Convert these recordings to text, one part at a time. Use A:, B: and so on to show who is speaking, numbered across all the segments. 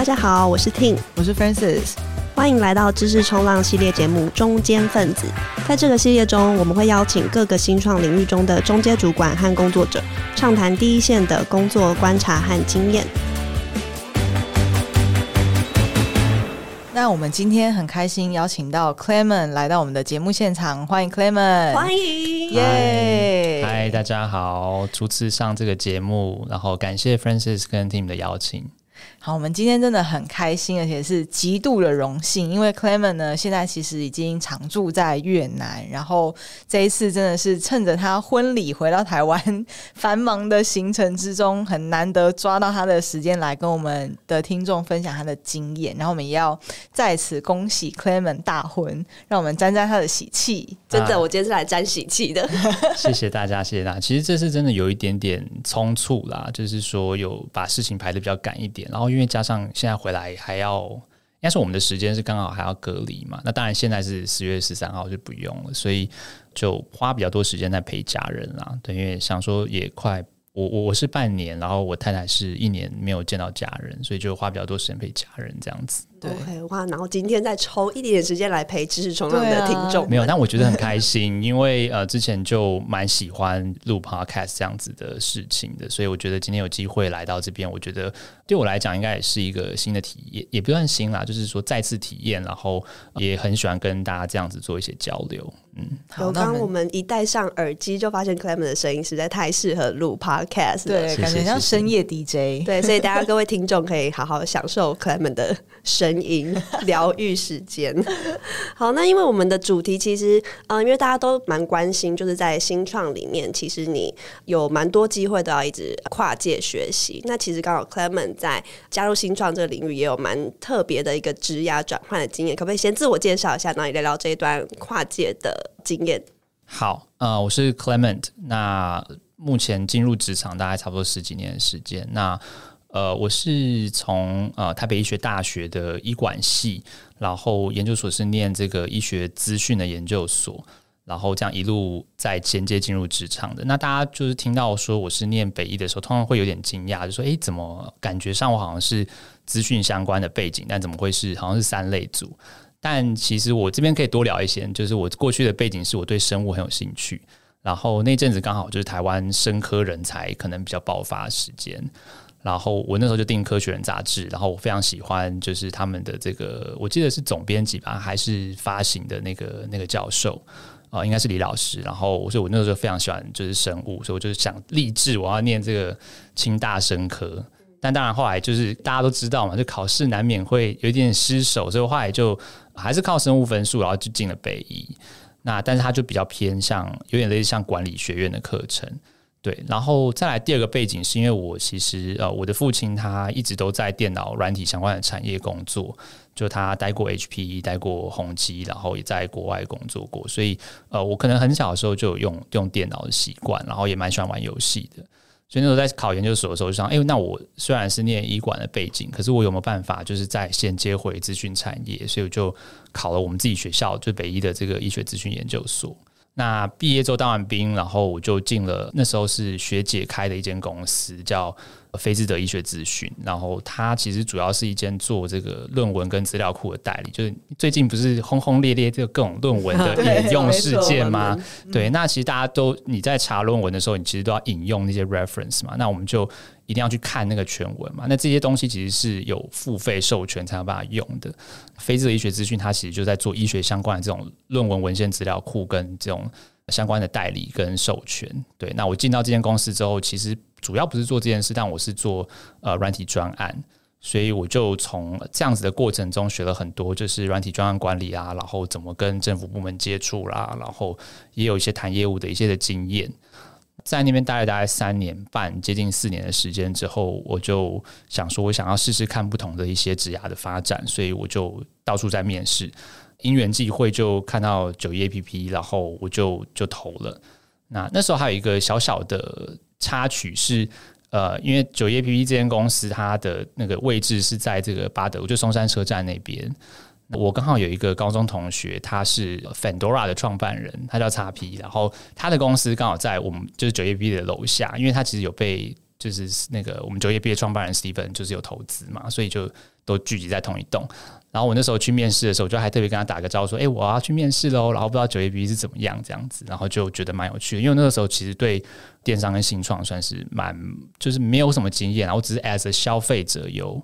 A: 大家好，我是 Ting，
B: 我是 Francis，
A: 欢迎来到知识冲浪系列节目《中坚分子》。在这个系列中，我们会邀请各个新创领域中的中阶主管和工作者，畅谈第一线的工作观察和经验。
B: 那我们今天很开心邀请到 Clement 来到我们的节目现场，欢迎 Clement，
A: 欢迎，
B: 耶！
C: 嗨，大家好，初次上这个节目，然后感谢 Francis 跟 Tim 的邀请。
B: 好，我们今天真的很开心，而且是极度的荣幸，因为 Clement 呢，现在其实已经常住在越南，然后这一次真的是趁着他婚礼回到台湾，繁忙的行程之中，很难得抓到他的时间来跟我们的听众分享他的经验，然后我们也要在此恭喜 Clement 大婚，让我们沾沾他的喜气。
A: 真的，我今天是来沾喜气的。
C: 谢谢大家，谢谢大家。其实这次真的有一点点匆促啦，就是说有把事情排的比较赶一点，然后。因为因为加上现在回来还要，应该是我们的时间是刚好还要隔离嘛，那当然现在是十月十三号就不用了，所以就花比较多时间在陪家人啦。对，因为想说也快。我我我是半年，然后我太太是一年没有见到家人，所以就花比较多时间陪家人这样子。
A: 对，okay, 哇，然后今天再抽一点点时间来陪知识冲浪的听众，
B: 啊，
C: 没有，但我觉得很开心，因为呃之前就蛮喜欢录 podcast 这样子的事情的，所以我觉得今天有机会来到这边，我觉得对我来讲应该也是一个新的体验，也不算新啦，就是说再次体验，然后也很喜欢跟大家这样子做一些交流。嗯，
A: 好，刚我们一戴上耳机就发现 Clement 的声音实在太适合录 podcast，
B: 对，感觉像深夜 DJ，
A: 对，所以大家各位听众可以好好享受 Clement 的声音疗愈时间。好，那因为我们的主题其实，嗯、因为大家都蛮关心，就是在新创里面，其实你有蛮多机会都要一直跨界学习。那其实刚好 Clement 在加入新创这个领域也有蛮特别的一个职涯转换的经验，可不可以先自我介绍一下，然后你聊聊这一段跨界的？经验。
C: 好，呃，我是 Clement，那目前进入职场大概差不多十几年的时间。那呃，我是从呃台北医学大学的医管系，然后研究所是念这个医学资讯的研究所，然后这样一路在间接进入职场的。那大家就是听到说我是念北医的时候，通常会有点惊讶，就说：“诶，怎么感觉上我好像是资讯相关的背景，但怎么会是好像是三类组？”但其实我这边可以多聊一些，就是我过去的背景是我对生物很有兴趣，然后那阵子刚好就是台湾生科人才可能比较爆发时间，然后我那时候就订《科学人》杂志，然后我非常喜欢就是他们的这个，我记得是总编辑吧，还是发行的那个那个教授啊、应该是李老师，然后所以我那时候非常喜欢就是生物，所以我就是想立志我要念这个清大生科。但当然，后来就是大家都知道嘛，就考试难免会有一点失手，所以后来就还是靠生物分数，然后就进了北医。那但是它就比较偏向有点类似像管理学院的课程，对。然后再来第二个背景，是因为我其实呃，我的父亲他一直都在电脑软体相关的产业工作，就他待过 HP，待过宏基，然后也在国外工作过，所以呃，我可能很小的时候就有用用电脑的习惯，然后也蛮喜欢玩游戏的。所以那时候在考研究所的时候，就想，哎，那我虽然是念医管的背景，可是我有没有办法，就是在线接回资讯产业？所以我就考了我们自己学校，就北医的这个医学资讯研究所。那毕业之后当完兵，然后我就进了那时候是学姐开的一间公司，叫。菲兹德医学咨询，然后它其实主要是一间做这个论文跟资料库的代理。就是最近不是轰轰烈烈这个各种论文的 引用事件吗？对，那其实大家都你在查论文的时候，你其实都要引用那些 reference 嘛。那我们就一定要去看那个全文嘛。那这些东西其实是有付费授权才有办法用的。菲兹德医学资讯它其实就在做医学相关的这种论文文献资料库跟这种相关的代理跟授权。对，那我进到这间公司之后，其实。主要不是做这件事，但我是做呃软体专案，所以我就从这样子的过程中学了很多，就是软体专案管理啊，然后怎么跟政府部门接触啦，然后也有一些谈业务的一些的经验。在那边待了大概三年半，接近四年的时间之后，我就想说，我想要试试看不同的一些职涯的发展，所以我就到处在面试，因缘际会就看到九一 APP，然后我就就投了。那那时候还有一个小小的。插曲是，呃，因为九一 APP 这间公司，它的那个位置是在这个八德，就松山车站那边。我刚好有一个高中同学，他是 Fandora 的创办人，他叫 XP，然后他的公司刚好在我们就是九一 APP 的楼下，因为他其实有被就是那个我们九一 APP 的创办人 Steven 就是有投资嘛，所以就都聚集在同一栋。然后我那时候去面试的时候，我就还特别跟他打个招呼说：“哎、我要去面试喽。”然后不知道九一 APP 是怎么样这样子，然后就觉得蛮有趣的，因为那个时候其实对电商跟新创算是蛮就是没有什么经验，然后只是 as a 消费者有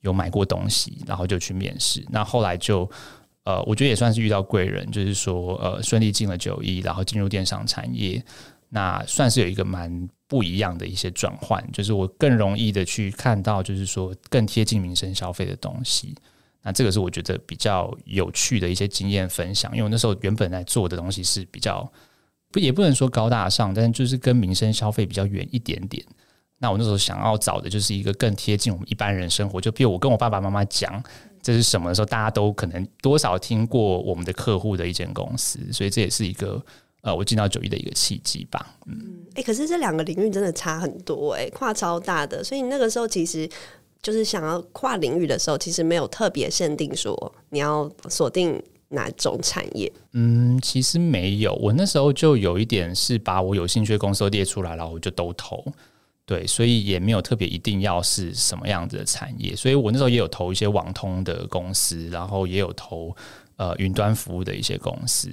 C: 有买过东西，然后就去面试。那后来就呃，我觉得也算是遇到贵人，就是说呃，顺利进了九一，然后进入电商产业，那算是有一个蛮不一样的一些转换，就是我更容易的去看到，就是说更贴近民生消费的东西。那这个是我觉得比较有趣的一些经验分享，因为我那时候原本来做的东西是比较不也不能说高大上，但是就是跟民生消费比较远一点点。那我那时候想要找的就是一个更贴近我们一般人生活，就比如我跟我爸爸妈妈讲这是什么的时候，大家都可能多少听过我们的客户的一间公司，所以这也是一个呃我进到九一的一个契机吧。
A: 嗯，哎、欸，可是这两个领域真的差很多哎、欸，跨超大的，所以那个时候其实。就是想要跨领域的时候，其实没有特别限定说你要锁定哪种产业。
C: 嗯，其实没有。我那时候就有一点是把我有兴趣的公司都列出来，然后我就都投。对，所以也没有特别一定要是什么样子的产业。所以我那时候也有投一些网通的公司，然后也有投呃云端服务的一些公司。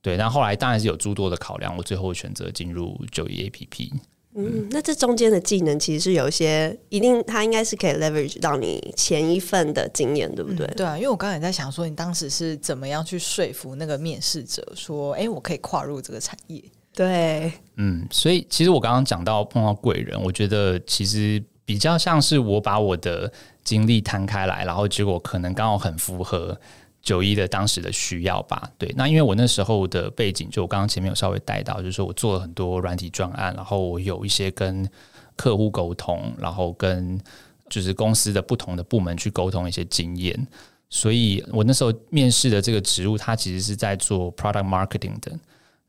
C: 对，但后来当然是有诸多的考量，我最后选择进入就业 APP。
A: 嗯，那这中间的技能其实是有一些，一定它应该是可以 leverage 到你前一份的经验，对不对？
B: 嗯、对啊，因为我刚才在想说，你当时是怎么样去说服那个面试者说，哎，我可以跨入这个产业？
A: 对，
C: 嗯，所以其实我刚刚讲到碰到贵人，我觉得其实比较像是我把我的经历摊开来，然后结果可能刚好很符合。九一的当时的需要吧，对，那因为我那时候的背景，就我刚刚前面有稍微带到，就是说我做了很多软体专案，然后我有一些跟客户沟通，然后跟就是公司的不同的部门去沟通一些经验，所以我那时候面试的这个职务，它其实是在做 product marketing 的。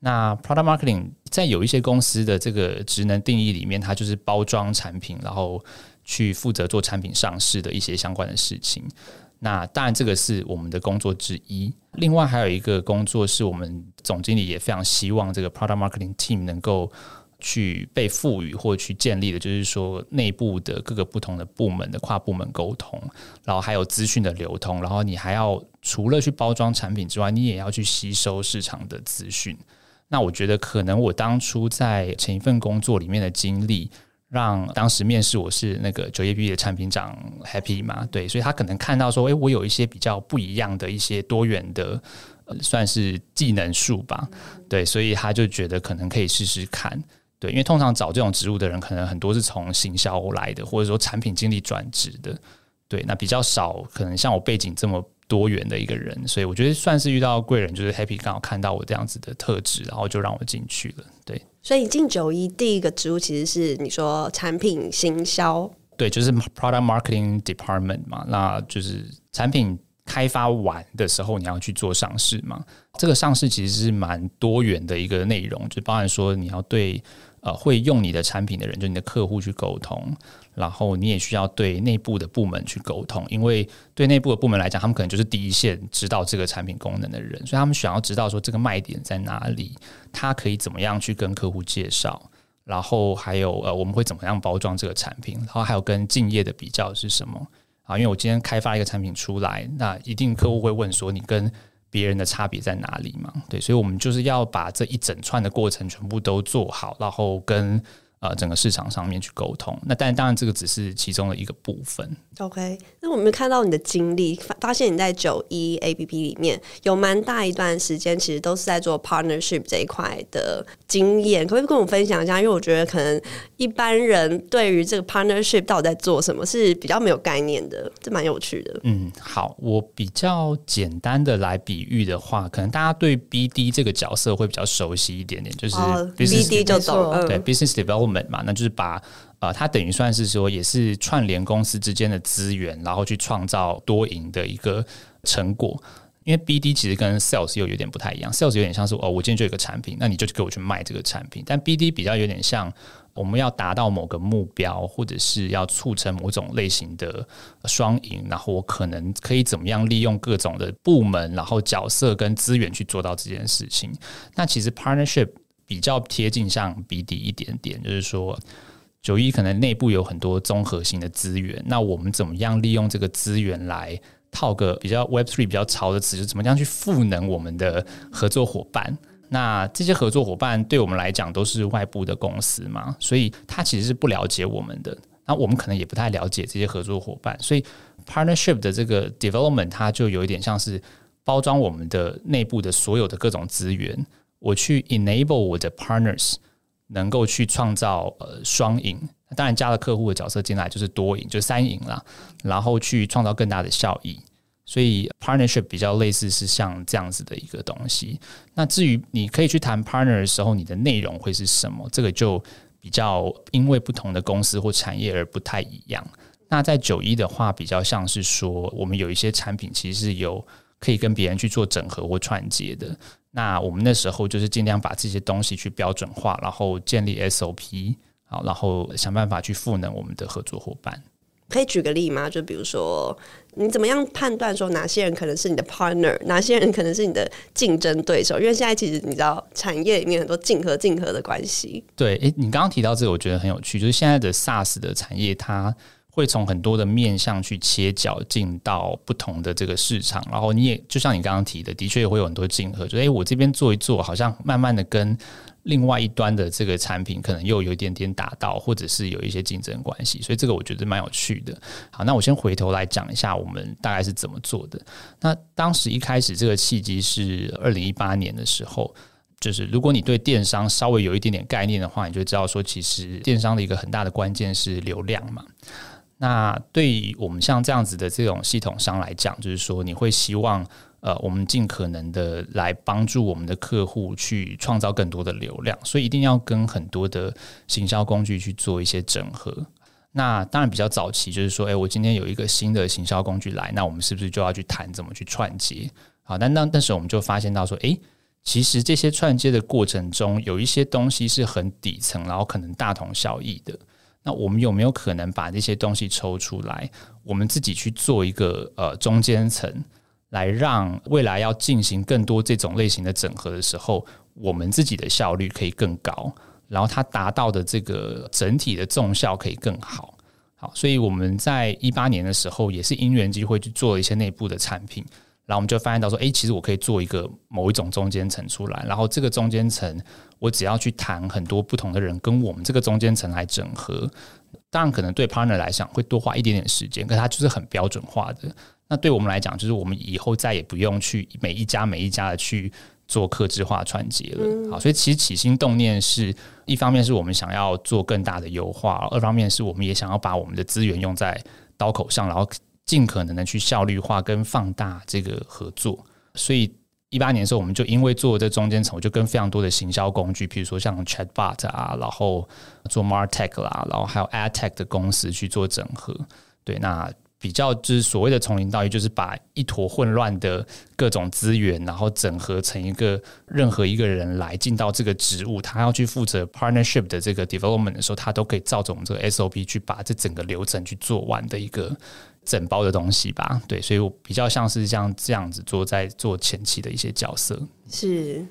C: 那 product marketing 在有一些公司的这个职能定义里面，它就是包装产品，然后去负责做产品上市的一些相关的事情。那当然，这个是我们的工作之一。另外，还有一个工作是我们总经理也非常希望这个 product marketing team 能够去被赋予或去建立的，就是说内部的各个不同的部门的跨部门沟通，然后还有资讯的流通，然后你还要除了去包装产品之外，你也要去吸收市场的资讯。那我觉得，可能我当初在前一份工作里面的经历。让当时面试我是那个九叶 B 的产品长 Happy 嘛，对，所以他可能看到说，诶、我有一些比较不一样的一些多元的，算是技能树吧，对，所以他就觉得可能可以试试看，对，因为通常找这种职务的人，可能很多是从行销来的，或者说产品经理转职的，对，那比较少可能像我背景这么多元的一个人，所以我觉得算是遇到贵人，就是 Happy 刚好看到我这样子的特质，然后就让我进去了，对。
A: 所以你进九一第一个职务其实是你说产品行销，
C: 对，就是 product marketing department 嘛，那就是产品开发完的时候你要去做上市嘛。这个上市其实是蛮多元的一个内容，就包含说你要对呃会用你的产品的人，就你的客户去沟通。然后你也需要对内部的部门去沟通，因为对内部的部门来讲，他们可能就是第一线知道这个产品功能的人，所以他们想要知道说这个卖点在哪里，他可以怎么样去跟客户介绍，然后还有呃我们会怎么样包装这个产品，然后还有跟竞业的比较是什么啊？因为我今天开发一个产品出来，那一定客户会问说你跟别人的差别在哪里嘛？对，所以我们就是要把这一整串的过程全部都做好，然后跟。呃，整个市场上面去沟通，那但当然这个只是其中的一个部分。
A: OK，那我们看到你的经历，发现你在九一 APP 里面有蛮大一段时间，其实都是在做 partnership 这一块的经验，可不可以跟我们分享一下？因为我觉得可能一般人对于这个 partnership 到底在做什么是比较没有概念的，这蛮有趣的。
C: 嗯，好，我比较简单的来比喻的话，可能大家对 BD 这个角色会比较熟悉一点点，就是
A: BD 就懂，
C: 对 business development。部门嘛，那就是把呃，它等于算是说，也是串联公司之间的资源，然后去创造多赢的一个成果。因为 BD 其实跟 Sales 又有点不太一样，Sales 有点像是哦，我今天就有个产品，那你就给我去卖这个产品。但 BD 比较有点像，我们要达到某个目标，或者是要促成某种类型的双赢，然后我可能可以怎么样利用各种的部门，然后角色跟资源去做到这件事情。那其实 Partnership。比较贴近像 BD 一点点，就是说，九一可能内部有很多综合性的资源，那我们怎么样利用这个资源来套个比较 Web Three 比较潮的词，就怎么样去赋能我们的合作伙伴？那这些合作伙伴对我们来讲都是外部的公司嘛，所以他其实是不了解我们的，那我们可能也不太了解这些合作伙伴，所以 partnership 的这个 development 它就有一点像是包装我们的内部的所有的各种资源，我去 enable 我的 partners 能够去创造呃双赢，当然加了客户的角色进来就是多赢，就三赢啦，然后去创造更大的效益。所以 partnership 比较类似是像这样子的一个东西。那至于你可以去谈 partner 的时候，你的内容会是什么？这个就比较因为不同的公司或产业而不太一样。那在九一的话，比较像是说，我们有一些产品其实是有可以跟别人去做整合或串接的。那我们那时候就是尽量把这些东西去标准化，然后建立 SOP，好，然后想办法去赋能我们的合作伙伴。
A: 可以举个例吗？就比如说，你怎么样判断说哪些人可能是你的 partner，哪些人可能是你的竞争对手？因为现在其实你知道，产业里面很多竞合、竞合的关系。
C: 对，诶，你刚刚提到这个，我觉得很有趣，就是现在的 SaaS 的产业，它会从很多的面向去切角进到不同的这个市场，然后你也就像你刚刚提的，的确也会有很多竞合，就诶，我这边做一做，好像慢慢的跟。另外一端的这个产品可能又有一点点打到，或者是有一些竞争关系，所以这个我觉得蛮有趣的。好，那我先回头来讲一下我们大概是怎么做的。那当时一开始这个契机是二零一八年的时候，就是如果你对电商稍微有一点点概念的话，你就知道说，其实电商的一个很大的关键是流量嘛。那对于我们像这样子的这种系统商来讲，就是说你会希望。呃，我们尽可能的来帮助我们的客户去创造更多的流量，所以一定要跟很多的行销工具去做一些整合。那当然比较早期就是说，诶，我今天有一个新的行销工具来，那我们是不是就要去谈怎么去串接？好，但那那时候我们就发现到说，诶，其实这些串接的过程中，有一些东西是很底层，然后可能大同小异的。那我们有没有可能把这些东西抽出来，我们自己去做一个呃中间层？来让未来要进行更多这种类型的整合的时候，我们自己的效率可以更高，然后它达到的这个整体的综效可以更好。好，所以我们在一八年的时候也是因缘机会去做了一些内部的产品，然后我们就发现到说，诶，其实我可以做一个某一种中间层出来，然后这个中间层我只要去谈很多不同的人跟我们这个中间层来整合，当然可能对 partner 来讲会多花一点点时间，可它就是很标准化的。那对我们来讲，就是我们以后再也不用去每一家每一家的去做客制化串接了。好，所以其实起心动念是一方面是我们想要做更大的优化，二方面是我们也想要把我们的资源用在刀口上，然后尽可能的去效率化跟放大这个合作。所以一八年的时候，我们就因为做这中间层，我就跟非常多的行销工具，比如说像 Chatbot 啊，然后做 MarTech 啦，然后还有 AdTech 的公司去做整合。对，那。比较就是所谓的从零到一，就是把一坨混乱的各种资源，然后整合成一个任何一个人来进到这个职务，他要去负责 partnership 的这个 development 的时候，他都可以照着我们这个 SOP 去把这整个流程去做完的一个整包的东西吧。对，所以我比较像是像这样子做，在做前期的一些角色。
A: 是。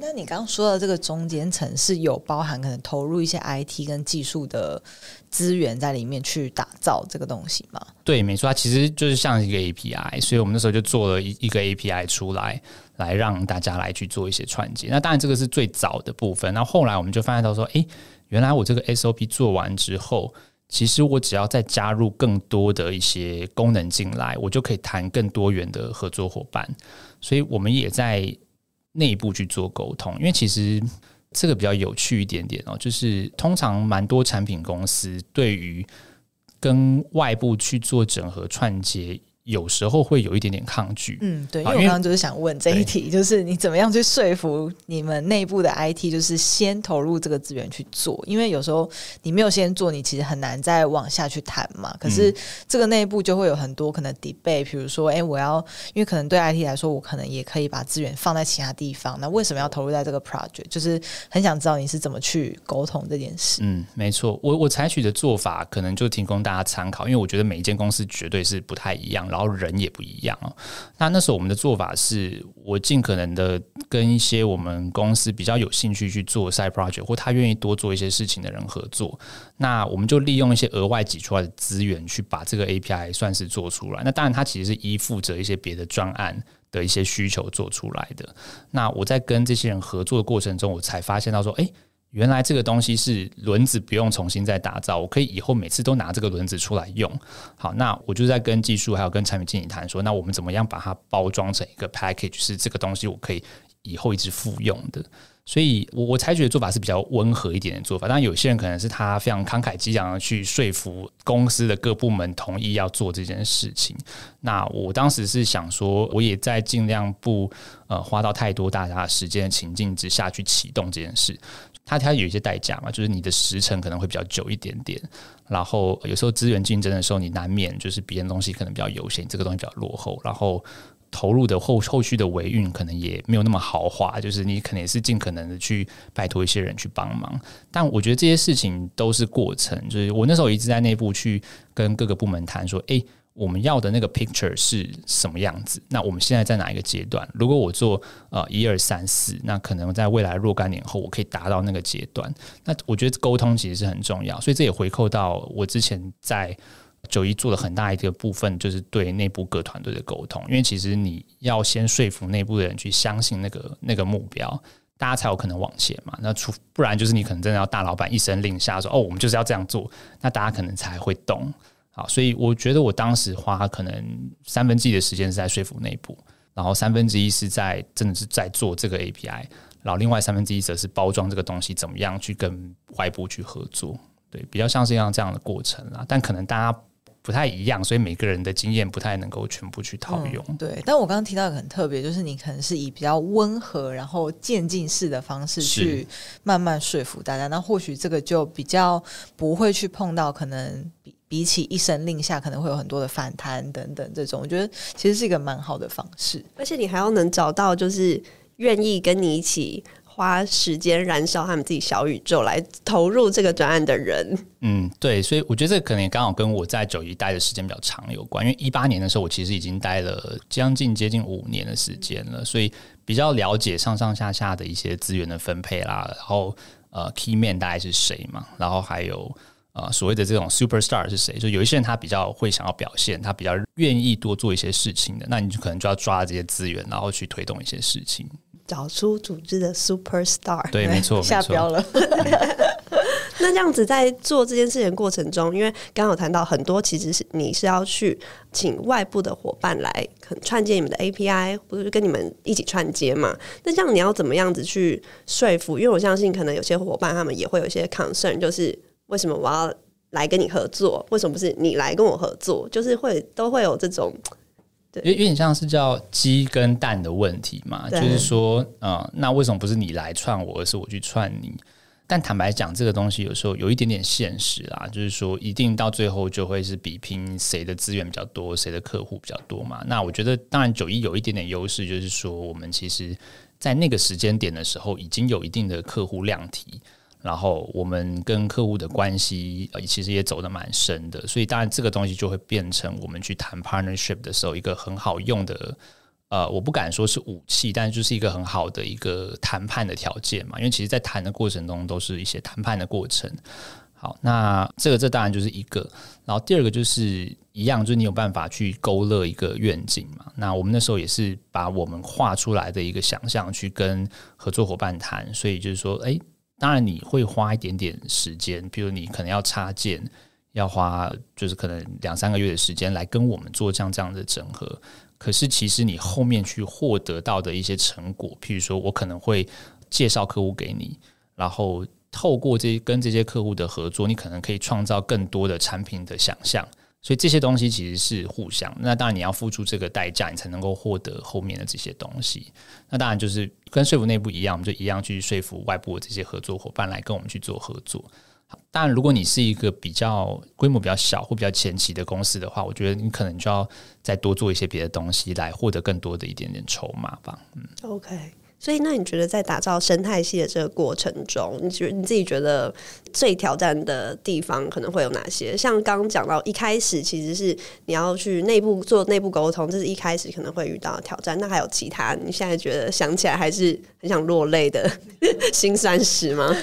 B: 那你刚刚说的这个中间层是有包含可能投入一些 IT 跟技术的资源在里面去打造这个东西吗？
C: 对，没错，它其实就是像一个 API，所以我们那时候就做了一一个 API 出来，来让大家来去做一些串接。那当然这个是最早的部分，那后来我们就发现到说，诶，原来我这个 SOP 做完之后，其实我只要再加入更多的一些功能进来，我就可以谈更多元的合作伙伴。所以我们也在。内部去做沟通，因为其实这个比较有趣一点点哦，就是通常蛮多产品公司对于跟外部去做整合串接。有时候会有一点点抗拒，
B: 嗯，对，因为我刚刚就是想问这一题，就是你怎么样去说服你们内部的 IT，就是先投入这个资源去做，因为有时候你没有先做，你其实很难再往下去谈嘛。可是这个内部就会有很多可能 debate，比如说，哎，我要，因为可能对 IT 来说，我可能也可以把资源放在其他地方，那为什么要投入在这个 project？就是很想知道你是怎么去沟通这件事。
C: 嗯，没错，我我采取的做法可能就提供大家参考，因为我觉得每一间公司绝对是不太一样，然后。然后人也不一样哦。那那时候我们的做法是，我尽可能的跟一些我们公司比较有兴趣去做 side project，或他愿意多做一些事情的人合作。那我们就利用一些额外挤出来的资源，去把这个 API 算是做出来。那当然，它其实是依附着一些别的专案的一些需求做出来的。那我在跟这些人合作的过程中，我才发现到说，诶。原来这个东西是轮子不用重新再打造，我可以以后每次都拿这个轮子出来用。好，那我就在跟技术还有跟产品经理谈说，那我们怎么样把它包装成一个 package，是这个东西我可以以后一直复用的。所以我我采取的做法是比较温和一点的做法。当然，有些人可能是他非常慷慨激昂的去说服公司的各部门同意要做这件事情。那我当时是想说，我也在尽量不呃花到太多大家时间的情境之下去启动这件事。它它有一些代价嘛，就是你的时程可能会比较久一点点，然后有时候资源竞争的时候，你难免就是别人东西可能比较优先，这个东西比较落后，然后投入的后后续的维运可能也没有那么豪华，就是你可能也是尽可能的去拜托一些人去帮忙，但我觉得这些事情都是过程，就是我那时候一直在内部去跟各个部门谈说，诶。我们要的那个 picture 是什么样子？那我们现在在哪一个阶段？如果我做呃一二三四，那可能在未来若干年后，我可以达到那个阶段。那我觉得沟通其实是很重要，所以这也回扣到我之前在九一做了很大一个部分，就是对内部各团队的沟通。因为其实你要先说服内部的人去相信那个那个目标，大家才有可能往前嘛。那除不然，就是你可能真的要大老板一声令下说哦，我们就是要这样做，那大家可能才会动。好，所以我觉得我当时花可能三分之一的时间是在说服内部，然后三分之一是在真的是在做这个 API，然后另外三分之一则是包装这个东西怎么样去跟外部去合作，对，比较像是一样这样的过程啦。但可能大家不太一样，所以每个人的经验不太能够全部去套用。
B: 嗯、对，但我刚刚提到的很特别，就是你可能是以比较温和，然后渐进式的方式去慢慢说服大家，那或许这个就比较不会去碰到可能。比起一声令下，可能会有很多的反弹等等，这种我觉得其实是一个蛮好的方式。
A: 而且你还要能找到就是愿意跟你一起花时间燃烧他们自己小宇宙来投入这个专案的人。
C: 嗯，对，所以我觉得这可能也刚好跟我在九一待的时间比较长有关。因为一八年的时候，我其实已经待了将近接近五年的时间了，所以比较了解上上下下的一些资源的分配啦，然后呃，key man 大概是谁嘛，然后还有。啊、呃，所谓的这种 superstar 是谁？就有一些人他比较会想要表现，他比较愿意多做一些事情的，那你就可能就要抓这些资源，然后去推动一些事情，
A: 找出组织的 superstar。
C: 对，没错，
B: 下标了。
A: 那这样子在做这件事情的过程中，因为刚刚有谈到很多，其实是你是要去请外部的伙伴来串接你们的 API，或者是跟你们一起串接嘛？那这样你要怎么样子去说服？因为我相信，可能有些伙伴他们也会有一些 concern，就是。为什么我要来跟你合作？为什么不是你来跟我合作？就是会都会有这种，对，
C: 有有点像是叫鸡跟蛋的问题嘛。就是说，嗯，那为什么不是你来串我，而是我去串你？但坦白讲，这个东西有时候有一点点现实啊，就是说，一定到最后就会是比拼谁的资源比较多，谁的客户比较多嘛。那我觉得，当然九一有一点点优势，就是说，我们其实在那个时间点的时候，已经有一定的客户量体。然后我们跟客户的关系呃其实也走得蛮深的，所以当然这个东西就会变成我们去谈 partnership 的时候一个很好用的呃，我不敢说是武器，但是就是一个很好的一个谈判的条件嘛。因为其实，在谈的过程中都是一些谈判的过程。好，那这个这当然就是一个，然后第二个就是一样，就是你有办法去勾勒一个愿景嘛。那我们那时候也是把我们画出来的一个想象去跟合作伙伴谈，所以就是说，哎。当然你会花一点点时间，比如你可能要插件，要花就是可能两三个月的时间来跟我们做这样这样的整合。可是其实你后面去获得到的一些成果，譬如说我可能会介绍客户给你，然后透过这跟这些客户的合作，你可能可以创造更多的产品的想象。所以这些东西其实是互相，那当然你要付出这个代价，你才能够获得后面的这些东西。那当然就是跟说服内部一样，我们就一样去说服外部的这些合作伙伴来跟我们去做合作。好，当然如果你是一个比较规模比较小或比较前期的公司的话，我觉得你可能就要再多做一些别的东西来获得更多的一点点筹码吧。嗯
A: ，OK。所以，那你觉得在打造生态系的这个过程中，你觉得你自己觉得最挑战的地方可能会有哪些？像刚刚讲到一开始，其实是你要去内部做内部沟通，这是一开始可能会遇到挑战。那还有其他？你现在觉得想起来还是很想落泪的 辛酸史吗？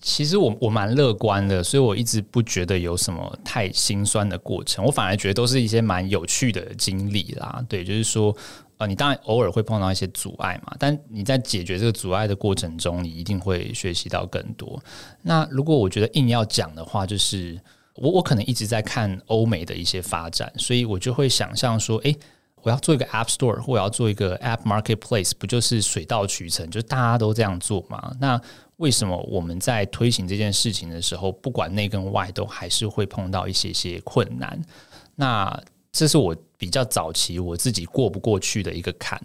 C: 其实我我蛮乐观的，所以我一直不觉得有什么太心酸的过程。我反而觉得都是一些蛮有趣的经历啦。对，就是说。你当然偶尔会碰到一些阻碍嘛，但你在解决这个阻碍的过程中，你一定会学习到更多。那如果我觉得硬要讲的话，就是我我可能一直在看欧美的一些发展，所以我就会想象说，诶，我要做一个 App Store，或我要做一个 App Marketplace，不就是水到渠成，就大家都这样做嘛？那为什么我们在推行这件事情的时候，不管内跟外，都还是会碰到一些些困难？那这是我比较早期我自己过不过去的一个坎。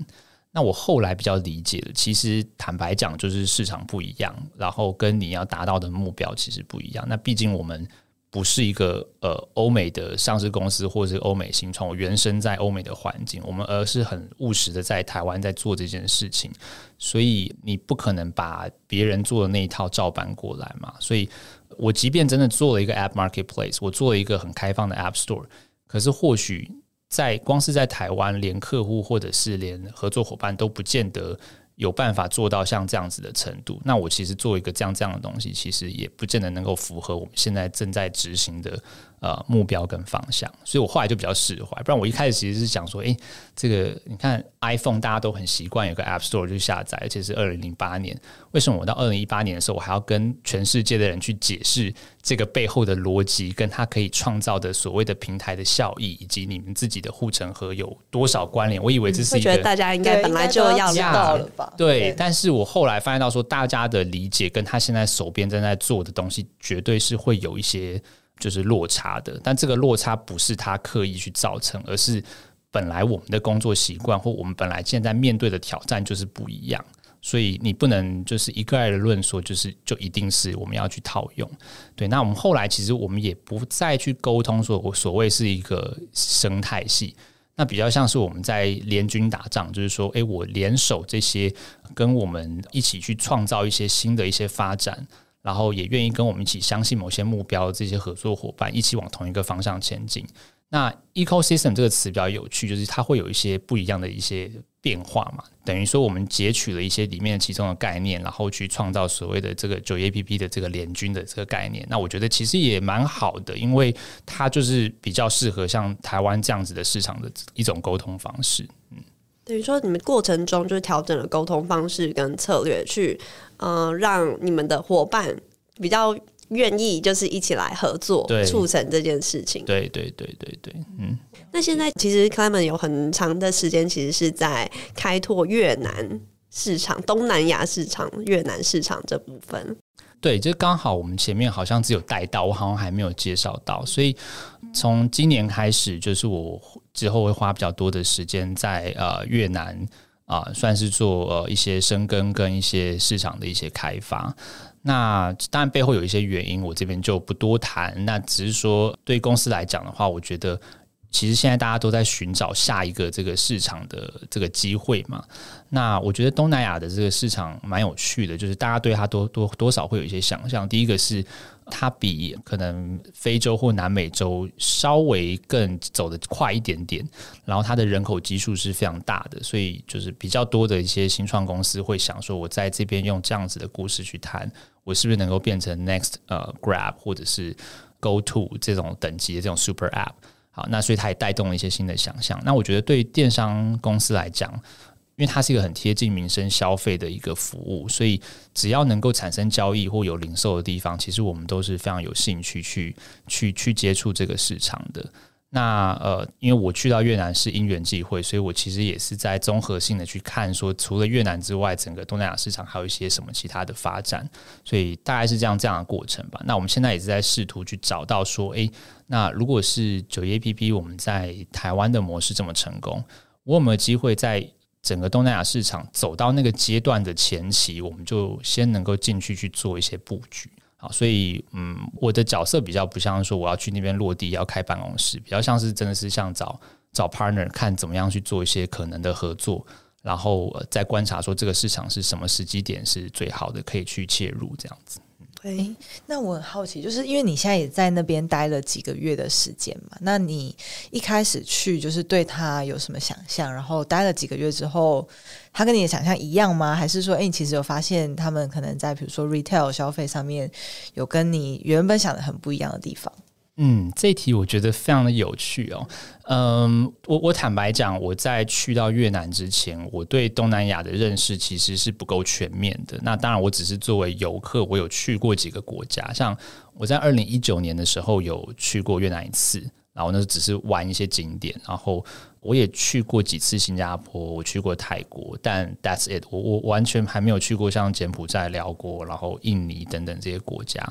C: 那我后来比较理解的，其实坦白讲，就是市场不一样，然后跟你要达到的目标其实不一样。那毕竟我们不是一个呃欧美的上市公司，或者是欧美新创，我原生在欧美的环境，我们而是很务实的在台湾在做这件事情。所以你不可能把别人做的那一套照搬过来嘛。所以我即便真的做了一个 App Marketplace，我做了一个很开放的 App Store。可是，或许在光是在台湾，连客户或者是连合作伙伴都不见得有办法做到像这样子的程度。那我其实做一个这样这样的东西，其实也不见得能够符合我们现在正在执行的。呃，目标跟方向，所以我后来就比较释怀。不然我一开始其实是想说，诶、欸，这个你看 iPhone 大家都很习惯有个 App Store 去下载，而且是二零零八年。为什么我到二零一八年的时候，我还要跟全世界的人去解释这个背后的逻辑，跟它可以创造的所谓的平台的效益，以及你们自己的护城河有多少关联？我以为这是一个、嗯、觉
A: 得大家应该本来就要知道了吧？
C: 对，对，但是我后来发现到说，大家的理解跟他现在手边正在做的东西，绝对是会有一些。就是落差的，但这个落差不是他刻意去造成，而是本来我们的工作习惯或我们本来现在面对的挑战就是不一样，所以你不能就是一概而论说，就是就一定是我们要去套用。对，那我们后来其实我们也不再去沟通说，我所谓是一个生态系，那比较像是我们在联军打仗，就是说，诶，我联手这些跟我们一起去创造一些新的一些发展。然后也愿意跟我们一起相信某些目标这些合作伙伴一起往同一个方向前进。那 ecosystem 这个词比较有趣，就是它会有一些不一样的一些变化嘛。等于说我们截取了一些里面其中的概念，然后去创造所谓的这个九 APP 的这个联军的这个概念。那我觉得其实也蛮好的，因为它就是比较适合像台湾这样子的市场的一种沟通方式。嗯。
A: 等于说，你们过程中就是调整了沟通方式跟策略，去嗯、呃、让你们的伙伴比较愿意，就是一起来合作，促成这件事情。
C: 对对对对对，嗯。
A: 那现在其实 Clement 有很长的时间，其实是在开拓越南市场、东南亚市场、越南市场这部分。
C: 对，就刚好我们前面好像只有带到，我好像还没有介绍到，所以从今年开始，就是我之后会花比较多的时间在呃越南啊、算是做呃一些深耕跟一些市场的一些开发。那当然背后有一些原因，我这边就不多谈。那只是说对公司来讲的话，我觉得。其实现在大家都在寻找下一个这个市场的这个机会嘛。那我觉得东南亚的这个市场蛮有趣的，就是大家对它多多多少会有一些想象。第一个是它比可能非洲或南美洲稍微更走得快一点点，然后它的人口基数是非常大的，所以就是比较多的一些新创公司会想说，我在这边用这样子的故事去谈，我是不是能够变成 Next 呃 Grab 或者是 GoTo 这种等级的这种 Super App。啊，那所以它也带动了一些新的想象。那我觉得对电商公司来讲，因为它是一个很贴近民生消费的一个服务，所以只要能够产生交易或有零售的地方，其实我们都是非常有兴趣去去去接触这个市场的。那呃，因为我去到越南是因缘际会，所以我其实也是在综合性的去看，说除了越南之外，整个东南亚市场还有一些什么其他的发展，所以大概是这样这样的过程吧。那我们现在也是在试图去找到说，诶，那如果是九一 APP 我们在台湾的模式这么成功，我有没有机会在整个东南亚市场走到那个阶段的前期，我们就先能够进去去做一些布局。好，所以嗯，我的角色比较不像说我要去那边落地要开办公室，比较像是真的是像找找 partner 看怎么样去做一些可能的合作，然后再观察说这个市场是什么时机点是最好的，可以去切入这样子。
B: 诶，那我很好奇，就是因为你现在也在那边待了几个月的时间嘛，那你一开始去就是对他有什么想象？然后待了几个月之后，他跟你的想象一样吗？还是说，诶，你其实有发现他们可能在比如说 retail 消费上面有跟你原本想的很不一样的地方？
C: 嗯，这题我觉得非常的有趣哦。嗯，我我坦白讲，我在去到越南之前，我对东南亚的认识其实是不够全面的。那当然，我只是作为游客，我有去过几个国家，像我在二零一九年的时候有去过越南一次，然后那只是玩一些景点，然后。我也去过几次新加坡，我去过泰国，但 That's it，我我完全还没有去过像柬埔寨、寮国，然后印尼等等这些国家。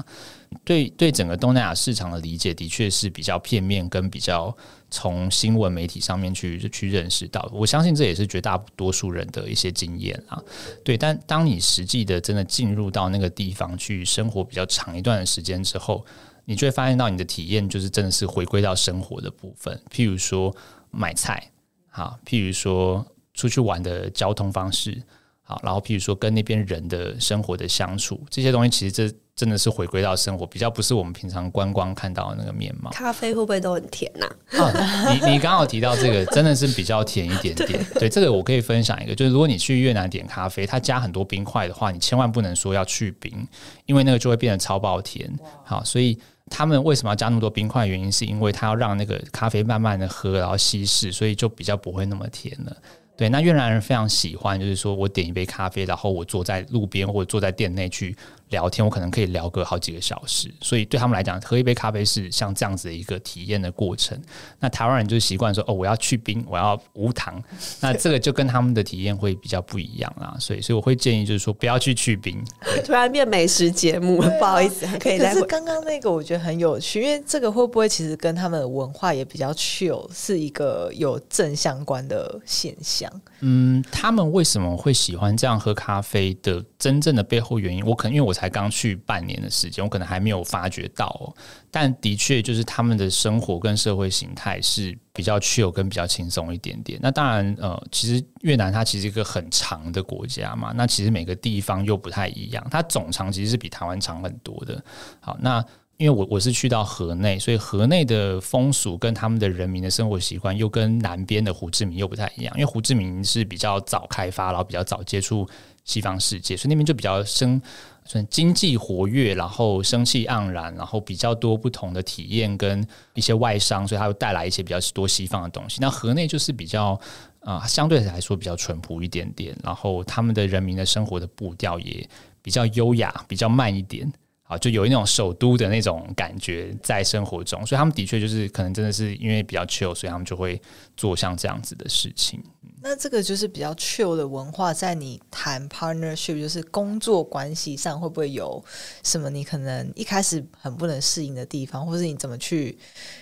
C: 对对，整个东南亚市场的理解的确是比较片面，跟比较从新闻媒体上面去去认识到。我相信这也是绝大多数人的一些经验啊。对，但当你实际的真的进入到那个地方去生活比较长一段的时间之后，你就会发现到你的体验就是真的是回归到生活的部分，譬如说。买菜，好，譬如说出去玩的交通方式，好，然后譬如说跟那边人的生活的相处，这些东西其实这真的是回归到生活，比较不是我们平常观光看到的那个面貌。
A: 咖啡会不会都很甜呐？
C: 啊，你你刚好提到这个，真的是比较甜一点点。对，对，这个我可以分享一个，就是如果你去越南点咖啡，它加很多冰块的话，你千万不能说要去冰，因为那个就会变得超爆甜。好，所以。他们为什么要加那么多冰块？原因是因为他要让那个咖啡慢慢的喝，然后稀释，所以就比较不会那么甜了。对，那越南人非常喜欢，就是说我点一杯咖啡，然后我坐在路边或者坐在店内去聊天，我可能可以聊个好几个小时。所以对他们来讲，喝一杯咖啡是像这样子的一个体验的过程。那台湾人就习惯说，哦，我要去冰，我要无糖。那这个就跟他们的体验会比较不一样啦。所以，所以我会建议就是说，不要去去冰。
A: 突然变美食节目了，不好意思，可以再。
B: 可是刚刚那个我觉得很有趣，因为这个会不会其实跟他们的文化也比较 chill，是一个有正相关的现象。
C: 嗯，他们为什么会喜欢这样喝咖啡的真正的背后原因，我可能因为我才刚去半年的时间，我可能还没有发觉到。但的确，就是他们的生活跟社会形态是比较 chill 跟比较轻松一点点。那当然，呃，其实越南它其实一个很长的国家嘛，那其实每个地方又不太一样，它总长其实是比台湾长很多的。好，那。因为我我是去到河内，所以河内的风俗跟他们的人民的生活习惯又跟南边的胡志明又不太一样。因为胡志明是比较早开发，然后比较早接触西方世界，所以那边就比较生算经济活跃，然后生气盎然，然后比较多不同的体验跟一些外商，所以它会带来一些比较多西方的东西。那河内就是比较啊、相对来说比较淳朴一点点，然后他们的人民的生活的步调也比较优雅，比较慢一点。啊，就有一种首都的那种感觉在生活中，所以他们的确就是可能真的是因为比较 chill，所以他们就会做像这样子的事情。
B: 那这个就是比较 chill 的文化，在你谈 partnership，就是工作关系上，会不会有什么你可能一开始很不能适应的地方，或是你怎么去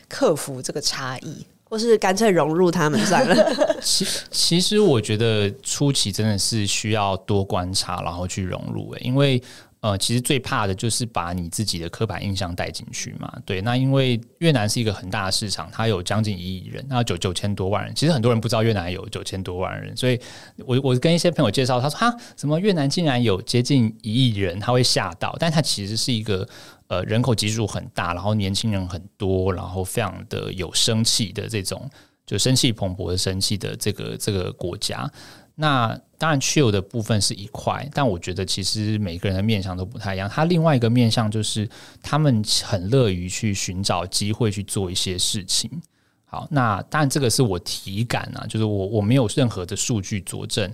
B: 克服这个差异，
A: 或是干脆融入他们算了？
C: 其其实我觉得初期真的是需要多观察，然后去融入诶，因为。呃，其实最怕的就是把你自己的刻板印象带进去嘛。对，那因为越南是一个很大的市场，它有将近一亿人，那九九千多万人。其实很多人不知道越南有九千多万人，所以我我跟一些朋友介绍，他说哈，什么越南竟然有接近一亿人，他会吓到。但他其实是一个呃人口基数很大，然后年轻人很多，然后非常的有生气的这种，就生气蓬勃的生气的这个这个国家。那当然，chill 的部分是一块，但我觉得其实每个人的面向都不太一样。他另外一个面向就是，他们很乐于去寻找机会去做一些事情。好，那当然这个是我体感啊，就是我我没有任何的数据佐证。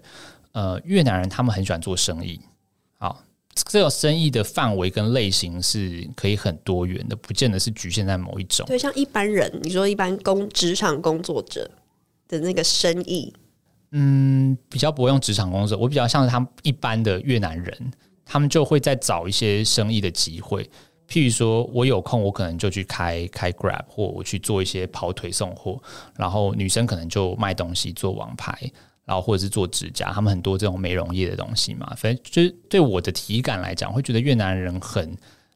C: 呃，越南人他们很喜欢做生意，好，这个生意的范围跟类型是可以很多元的，不见得是局限在某一种。
A: 对，像一般人，你说一般工职场工作者的那个生意。
C: 嗯，比较不会用职场工作，我比较像是他们一般的越南人，他们就会在找一些生意的机会。譬如说，我有空，我可能就去开开 Grab，或我去做一些跑腿送货。然后女生可能就卖东西做网拍，然后或者是做指甲，他们很多这种美容业的东西嘛。反正就是对我的体感来讲，会觉得越南人很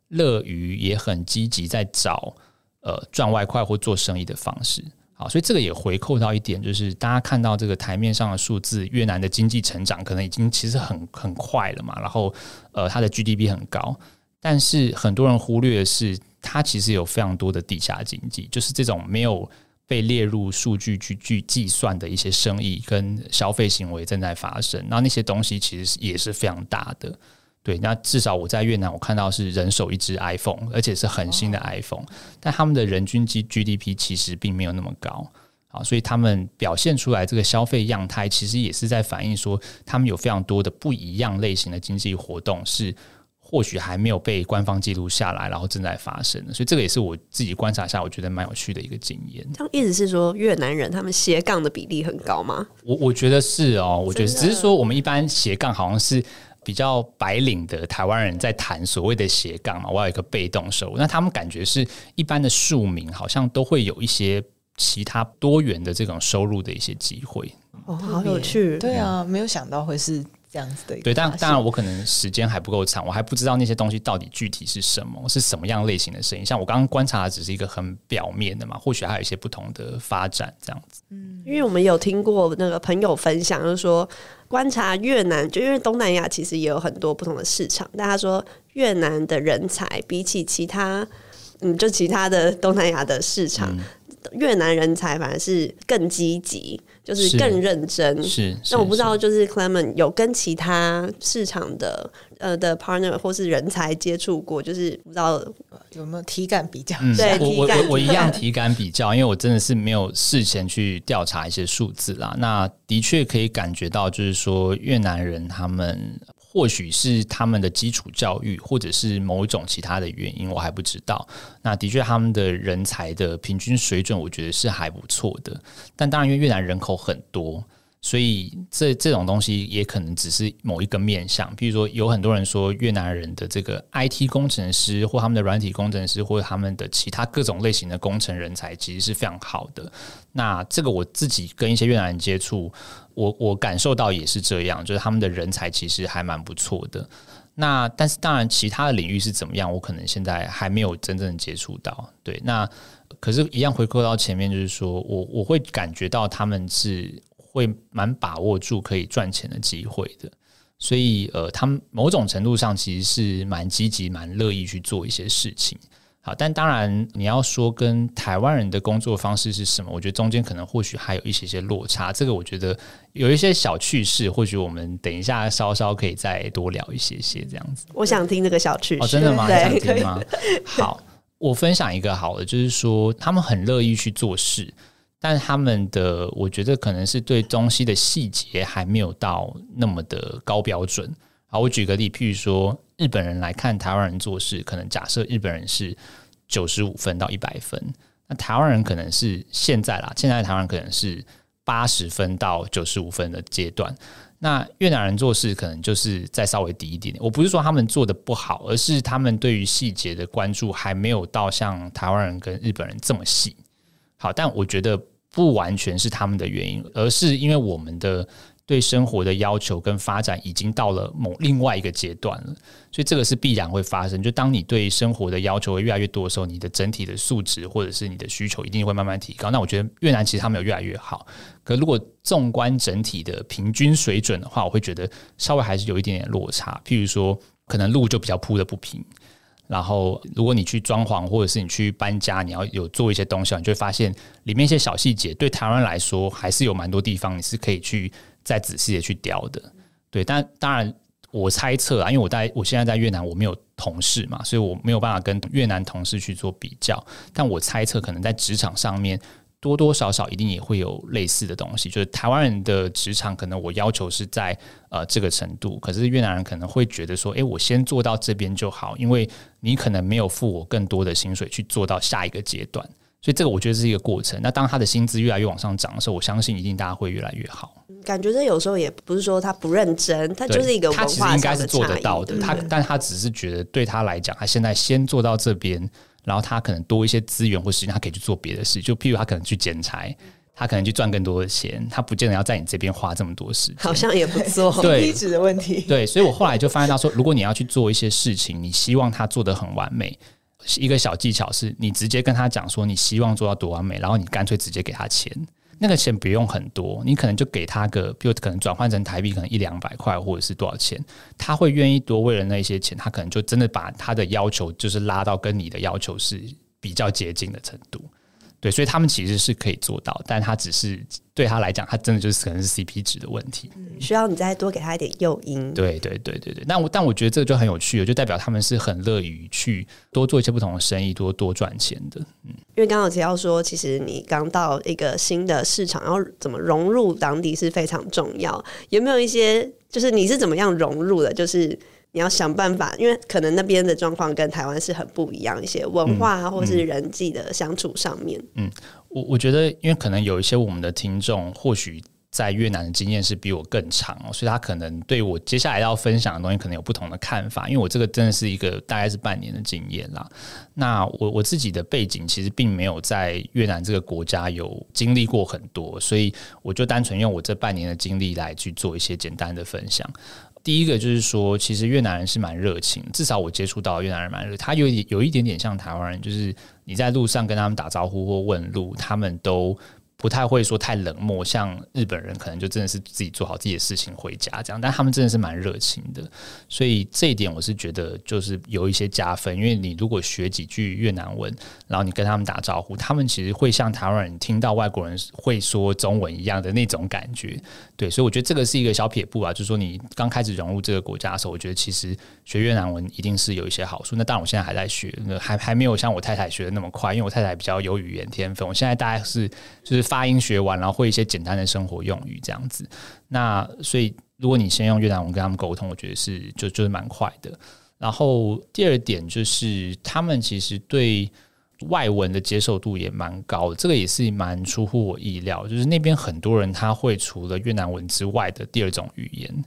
C: 乐于，也很积极在找呃赚外快或做生意的方式。好，所以这个也回扣到一点，就是大家看到这个台面上的数字，越南的经济成长可能已经其实很很快了嘛，然后呃，它的 GDP 很高，但是很多人忽略的是，它其实有非常多的地下经济，就是这种没有被列入数据去去计算的一些生意跟消费行为正在发生，那那些东西其实也是非常大的。对，那至少我在越南，我看到是人手一只 iPhone，而且是很新的 iPhone，哦，但他们的人均 G GDP 其实并没有那么高啊，所以他们表现出来这个消费样态，其实也是在反映说，他们有非常多的不一样类型的经济活动是或许还没有被官方记录下来，然后正在发生的，所以这个也是我自己观察下，我觉得蛮有趣的一个经验。
A: 这样意思是说，越南人他们斜杠的比例很高吗？
C: 我我觉得是哦，我觉得只是说我们一般斜杠好像是。比较白领的台湾人在谈所谓的斜杠嘛，我要有一个被动收入。那他们感觉是一般的庶民，好像都会有一些其他多元的这种收入的一些机会。
A: 哦，好有趣！
B: 对啊，没有想到会是。这样子的
C: 对，但当然我可能时间还不够长，我还不知道那些东西到底具体是什么，是什么样类型的声音。像我刚刚观察的只是一个很表面的嘛，或许还有一些不同的发展这样子。
A: 嗯，因为我们有听过那个朋友分享，就是说观察越南，就因为东南亚其实也有很多不同的市场，但他说越南的人才比起其他，嗯，就其他的东南亚的市场，嗯，越南人才反而是更积极。就是更认真，
C: 是。
A: 那我不知道，就是 Clement 有跟其他市场的呃的 partner 或是人才接触过，就是不知道
B: 有没有体感比较？
C: 嗯、
A: 对，
C: 我我我我一样体感比较，因为我真的是没有事前去调查一些数字啦。那的确可以感觉到，就是说越南人他们。或许是他们的基础教育，或者是某一种其他的原因，我还不知道。那的确，他们的人才的平均水准，我觉得是还不错的。但当然，因为越南人口很多。所以这这种东西也可能只是某一个面向，比如说有很多人说越南人的这个 IT 工程师或他们的软体工程师或者他们的其他各种类型的工程人才其实是非常好的。那这个我自己跟一些越南人接触，我我感受到也是这样，就是他们的人才其实还蛮不错的。那但是当然其他的领域是怎么样，我可能现在还没有真正接触到。对，那可是，一样回扣到前面，就是说我我会感觉到他们是。会蛮把握住可以赚钱的机会的，所以呃，他们某种程度上其实是蛮积极、蛮乐意去做一些事情。好，但当然你要说跟台湾人的工作方式是什么，我觉得中间可能或许还有一些些落差。这个我觉得有一些小趣事，或许我们等一下稍稍可以再多聊一些些这样子。
A: 我想听这个小趣事，
C: 哦，真的吗？想听吗？好，我分享一个好的，就是说他们很乐意去做事。但他们的，我觉得可能是对东西的细节还没有到那么的高标准。好，我举个例，譬如说，日本人来看台湾人做事，可能假设日本人是九十五分到一百分，那台湾人可能是现在啦，现在台湾可能是八十分到九十五分的阶段。那越南人做事可能就是再稍微低一点点。我不是说他们做的不好，而是他们对于细节的关注还没有到像台湾人跟日本人这么细。好，但我觉得。不完全是他们的原因，而是因为我们的对生活的要求跟发展已经到了某另外一个阶段了，所以这个是必然会发生。就当你对生活的要求会越来越多的时候，你的整体的素质或者是你的需求一定会慢慢提高。那我觉得越南其实他们有越来越好，可如果纵观整体的平均水准的话，我会觉得稍微还是有一点点落差。譬如说，可能路就比较铺得不平。然后，如果你去装潢，或者是你去搬家，你要有做一些东西，你就会发现里面一些小细节，对台湾来说还是有蛮多地方你是可以去再仔细的去雕的。对，但当然我猜测啊，因为我在我现在在越南，我没有同事嘛，所以我没有办法跟越南同事去做比较。但我猜测，可能在职场上面。多多少少一定也会有类似的东西，就是台湾人的职场可能我要求是在呃这个程度，可是越南人可能会觉得说，诶，我先做到这边就好，因为你可能没有付我更多的薪水去做到下一个阶段，所以这个我觉得是一个过程。那当他的薪资越来越往上涨的时候，我相信一定大家会越来越好。
A: 感觉这有时候也不是说他不认真，他就是一个文化应该是做得到的。他但他只是觉得对他来讲，他现在先做到这边。然后他可能多一些资源或时间，他可以去做别的事。就譬如他可能去剪裁，他可能去赚更多的钱，他不见得要在你这边花这么多时间。好像也不做，
C: 对，
B: 地址的问题。
C: 对，所以我后来就发现到说，如果你要去做一些事情，你希望他做得很完美，一个小技巧是，你直接跟他讲说你希望做到多完美，然后你干脆直接给他钱，那个钱不用很多，你可能就给他个，比如可能转换成台币可能一两百块或者是多少钱，他会愿意多为了那些钱，他可能就真的把他的要求就是拉到跟你的要求是比较接近的程度。对，所以他们其实是可以做到，但他只是对他来讲，他真的就是可能是 CP 值的问题，
A: 嗯，需要你再多给他一点诱因。
C: 对对对对对，但我但我觉得这个就很有趣了，就代表他们是很乐于去多做一些不同的生意，多多赚钱的。嗯，
A: 因为刚刚有提到说，其实你刚到一个新的市场，要怎么融入当地是非常重要。有没有一些就是你是怎么样融入的？就是。你要想办法，因为可能那边的状况跟台湾是很不一样，一些文化啊，或是人际的相处上面。
C: 嗯，我我觉得，因为可能有一些我们的听众，或许在越南的经验是比我更长，所以他可能对我接下来要分享的东西，可能有不同的看法。因为我这个真的是一个大概是半年的经验啦。那我我自己的背景其实并没有在越南这个国家有经历过很多，所以我就单纯用我这半年的经历来去做一些简单的分享。第一个就是说，其实越南人是蛮热情，至少我接触到越南人蛮热，他有有一点点像台湾人，就是你在路上跟他们打招呼或问路，他们都。不太会说太冷漠，像日本人可能就真的是自己做好自己的事情回家这样，但他们真的是蛮热情的，所以这一点我是觉得就是有一些加分。因为你如果学几句越南文，然后你跟他们打招呼，他们其实会像台湾人听到外国人会说中文一样的那种感觉。对，所以我觉得这个是一个小撇步啊，就是说你刚开始融入这个国家的时候，我觉得其实学越南文一定是有一些好处。那当然我现在还在学，还还没有像我太太学的那么快，因为我太太比较有语言天分，我现在大概是就是。发音学完，然后会一些简单的生活用语这样子。那所以，如果你先用越南文跟他们沟通，我觉得是就就是蛮快的。然后第二点就是，他们其实对外文的接受度也蛮高的，这个也是蛮出乎我意料。就是那边很多人他会除了越南文之外的第二种语言。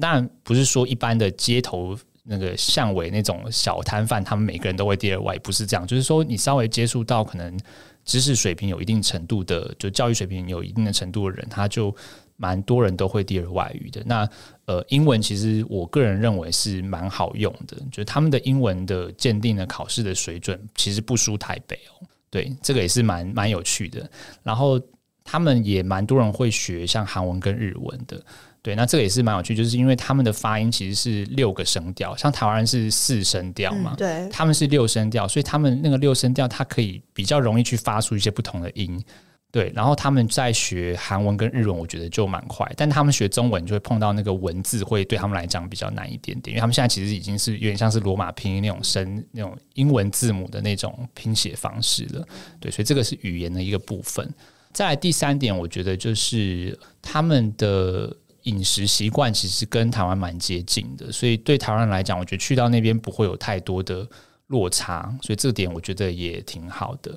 C: 当然不是说一般的街头那个巷尾那种小摊贩，他们每个人都会第二外，不是这样。就是说，你稍微接触到可能。知识水平有一定程度的，就教育水平有一定的程度的人，他就蛮多人都会第二外语的。那呃，英文其实我个人认为是蛮好用的，就是他们的英文的鉴定的考试的水准其实不输台北哦。对，这个也是蛮蛮有趣的。然后他们也蛮多人会学像韩文跟日文的。对，那这个也是蛮有趣，就是因为他们的发音其实是六个声调，像台湾人是四声调嘛，
A: 嗯，对，
C: 他们是六声调，所以他们那个六声调，它可以比较容易去发出一些不同的音。对，然后他们在学韩文跟日文，我觉得就蛮快，但他们学中文就会碰到那个文字，会对他们来讲比较难一点点，因为他们现在其实已经是有点像是罗马拼音那种声那种英文字母的那种拼写方式了。对，所以这个是语言的一个部分。再来第三点，我觉得就是他们的。饮食习惯其实跟台湾蛮接近的，所以对台湾来讲，我觉得去到那边不会有太多的落差，所以这点我觉得也挺好的。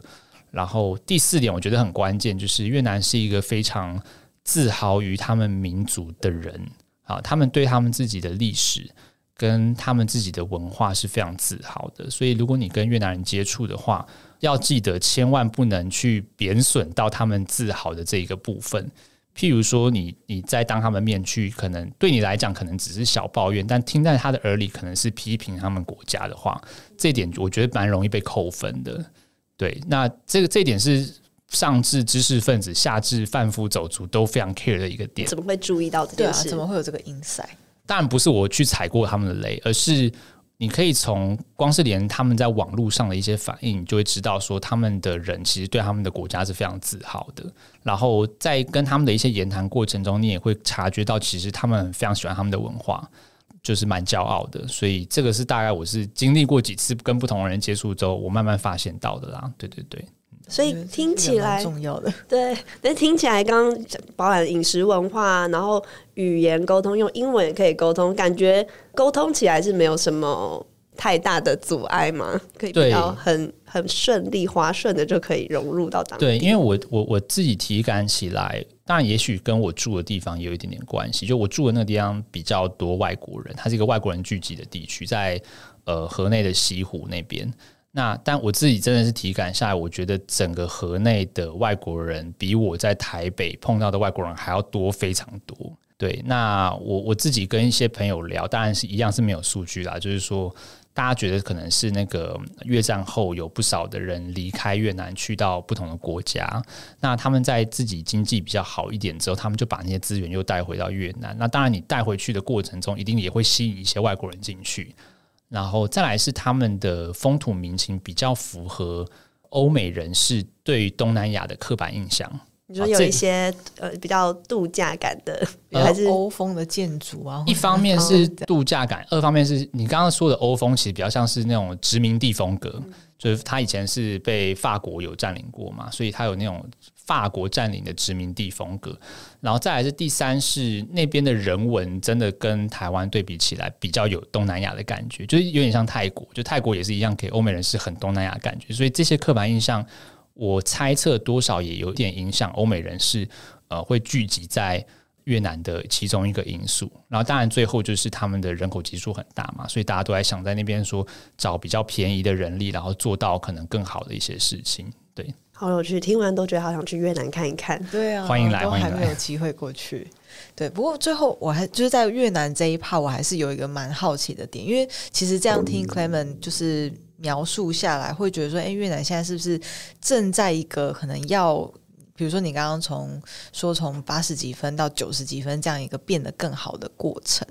C: 然后第四点，我觉得很关键，就是越南是一个非常自豪于他们民族的人啊，他们对他们自己的历史跟他们自己的文化是非常自豪的。所以如果你跟越南人接触的话，要记得千万不能去贬损到他们自豪的这一个部分。譬如说你，你你在当他们面去，可能对你来讲可能只是小抱怨，但听在他的耳里可能是批评他们国家的话，这点我觉得蛮容易被扣分的。对，那这个这点是上至知识分子，下至贩夫走卒都非常 care 的一个点。
A: 怎么会注意到这件事？
B: 对啊，怎么会有这个 insight？
C: 当然不是我去踩过他们的雷，而是。你可以从光是连他们在网络上的一些反应，你就会知道说他们的人其实对他们的国家是非常自豪的。然后在跟他们的一些言谈过程中，你也会察觉到，其实他们非常喜欢他们的文化，就是蛮骄傲的。所以这个是大概我是经历过几次跟不同的人接触之后，我慢慢发现到的啦。对对对。
A: 所以听起来
B: 重要的
A: 对，但听起来刚刚包含饮食文化，然后语言沟通，用英文也可以沟通，感觉沟通起来是没有什么太大的阻碍嘛？可以比较很很顺利、滑顺的就可以融入到当地。
C: 对，因为我我我自己体感起来，当然也许跟我住的地方有一点点关系。就我住的那个地方比较多外国人，它是一个外国人聚集的地区，在呃河内的西湖那边。那但我自己真的是体感下来，我觉得整个河内的外国人比我在台北碰到的外国人还要多非常多。对，那我我自己跟一些朋友聊，当然是一样是没有数据啦，就是说大家觉得可能是那个越战后有不少的人离开越南去到不同的国家，那他们在自己经济比较好一点之后，他们就把那些资源又带回到越南。那当然，你带回去的过程中，一定也会吸引一些外国人进去。然后再来是他们的风土民情比较符合欧美人士对于东南亚的刻板印象。
A: 你说有一些呃比较度假感的，
B: 呃、还是欧风的建筑啊？
C: 一方面是度假感，二方面是你刚刚说的欧风，其实比较像是那种殖民地风格，嗯、就是他以前是被法国有占领过嘛，所以他有那种法国占领的殖民地风格。然后再来是第三是那边的人文真的跟台湾对比起来比较有东南亚的感觉，就是有点像泰国，就泰国也是一样给欧美人是很东南亚的感觉，所以这些刻板印象。我猜测多少也有点影响欧美人士，呃，会聚集在越南的其中一个因素。然后，当然最后就是他们的人口基数很大嘛，所以大家都在想在那边说找比较便宜的人力，然后做到可能更好的一些事情。对，
A: 好有趣，听完都觉得好想去越南看一看。
B: 对啊，
C: 欢迎来，
B: 都还没有机会过去。对，不过最后我还就是在越南这一 part，我还是有一个蛮好奇的点，因为其实这样听 Clement 就是。描述下来会觉得说，哎，越南现在是不是正在一个可能要？比如说，你刚刚从说从八十几分到九十几分这样一个变得更好的过程，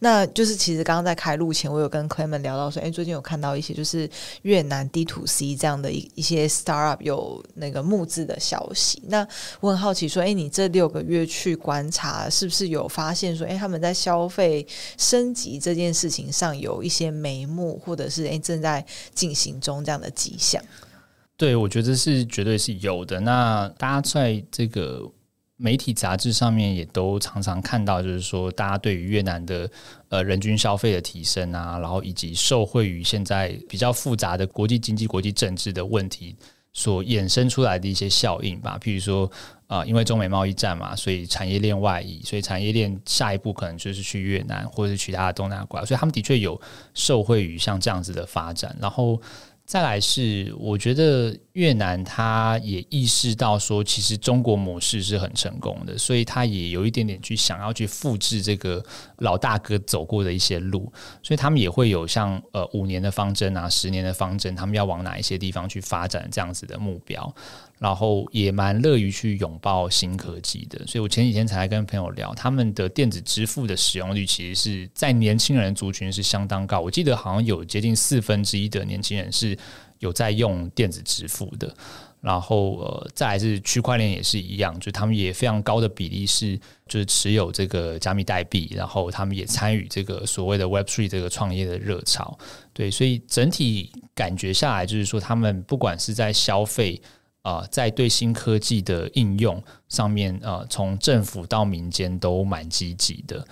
B: 那就是其实刚刚在开录前，我有跟 Clement 聊到说，哎，最近有看到一些就是越南 D to C 这样的一一些 startup 有那个募资的消息。那我很好奇说，哎，你这六个月去观察，是不是有发现说，哎，他们在消费升级这件事情上有一些眉目，或者是哎正在进行中这样的迹象？
C: 对，我觉得是绝对是有的。那大家在这个媒体杂志上面也都常常看到，就是说大家对于越南的呃人均消费的提升啊，然后以及受惠于现在比较复杂的国际经济、国际政治的问题所衍生出来的一些效应吧。譬如说啊、因为中美贸易战嘛，所以产业链外移，所以产业链下一步可能就是去越南或者是其他的东南亚国家，所以他们的确有受惠于像这样子的发展，然后。再来是，我觉得越南他也意识到说，其实中国模式是很成功的，所以他也有一点点去想要去复制这个老大哥走过的一些路，所以他们也会有像呃五年的方针啊，十年的方针，他们要往哪一些地方去发展这样子的目标。然后也蛮乐于去拥抱新科技的，所以我前几天才跟朋友聊，他们的电子支付的使用率其实是在年轻人族群是相当高，我记得好像有接近四分之一的年轻人是有在用电子支付的。然后呃，再来是区块链也是一样，就他们也非常高的比例是就是持有这个加密代币，然后他们也参与这个所谓的 Web Three 这个创业的热潮。对，所以整体感觉下来就是说，他们不管是在消费。啊、在对新科技的应用上面，呃，从政府到民间都蛮积极的。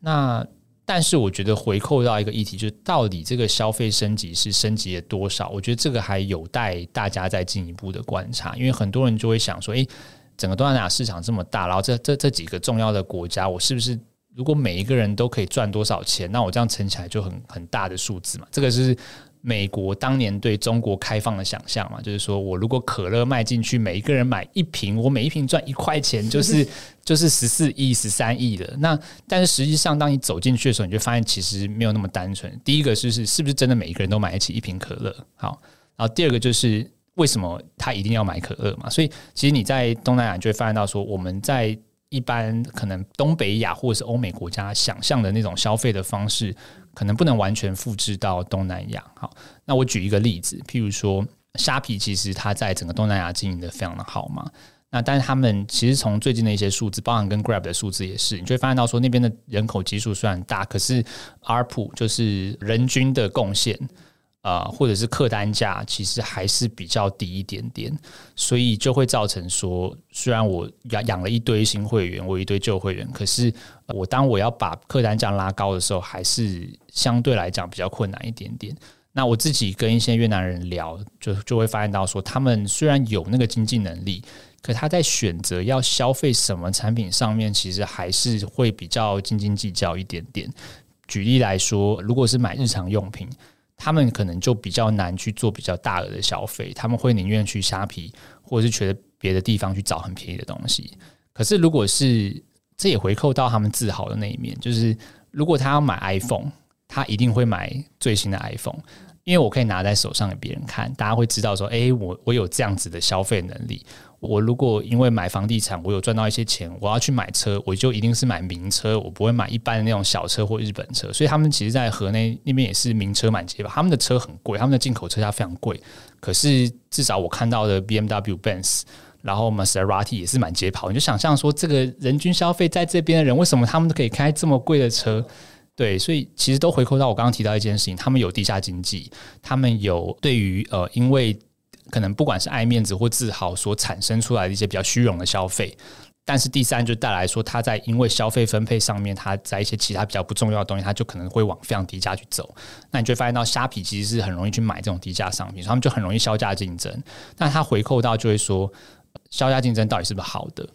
C: 那但是我觉得回扣到一个议题，就是到底这个消费升级是升级了多少？我觉得这个还有待大家再进一步的观察。因为很多人就会想说，诶，整个东南亚市场这么大，然后这这这几个重要的国家，我是不是如果每一个人都可以赚多少钱，那我这样乘起来就很很大的数字嘛？这个是。美国当年对中国开放的想象嘛，就是说我如果可乐卖进去，每一个人买一瓶，我每一瓶赚一块钱，就是 就是十四亿、十三亿的。那但是实际上，当你走进去的时候，你就发现其实没有那么单纯。第一个就是是不是真的每一个人都买得起一瓶可乐？好，然后第二个就是为什么他一定要买可乐嘛？所以其实你在东南亚就会发现到说，我们在一般可能东北亚或者是欧美国家想象的那种消费的方式。可能不能完全复制到东南亚。好，那我举一个例子，譬如说虾皮，其实它在整个东南亚经营得非常的好嘛。那但是他们其实从最近的一些数字，包含跟 Grab 的数字也是，你就会发现到说那边的人口基数虽然大，可是 ARPU 就是人均的贡献。啊、或者是客单价其实还是比较低一点点，所以就会造成说，虽然我养养了一堆新会员，我一堆旧会员，可是我当我要把客单价拉高的时候，还是相对来讲比较困难一点点。那我自己跟一些越南人聊，就就会发现到说，他们虽然有那个经济能力，可他在选择要消费什么产品上面，其实还是会比较斤斤计较一点点。举例来说，如果是买日常用品。他们可能就比较难去做比较大额的消费，他们会宁愿去虾皮，或者是觉得别的地方去找很便宜的东西。可是，如果是这也回扣到他们自豪的那一面，就是如果他要买 iPhone，他一定会买最新的 iPhone，因为我可以拿在手上给别人看，大家会知道说，哎，我我有这样子的消费能力。我如果因为买房地产，我有赚到一些钱，我要去买车，我就一定是买名车，我不会买一般的那种小车或日本车。所以他们其实，在河内那边也是名车满街吧。他们的车很贵，他们的进口车价非常贵。可是至少我看到的 BMW、Benz，然后 Maserati 也是满街跑。你就想象说，这个人均消费在这边的人，为什么他们都可以开这么贵的车？对，所以其实都回扣到我刚刚提到一件事情，他们有地下经济，他们有对于呃，因为。可能不管是爱面子或自豪所产生出来的一些比较虚荣的消费，但是第三就带来说，他在因为消费分配上面，他在一些其他比较不重要的东西，他就可能会往非常低价去走。那你就会发现到虾皮其实是很容易去买这种低价商品，他们就很容易削价竞争。那他回扣到就会说，削价竞争到底是不是好的？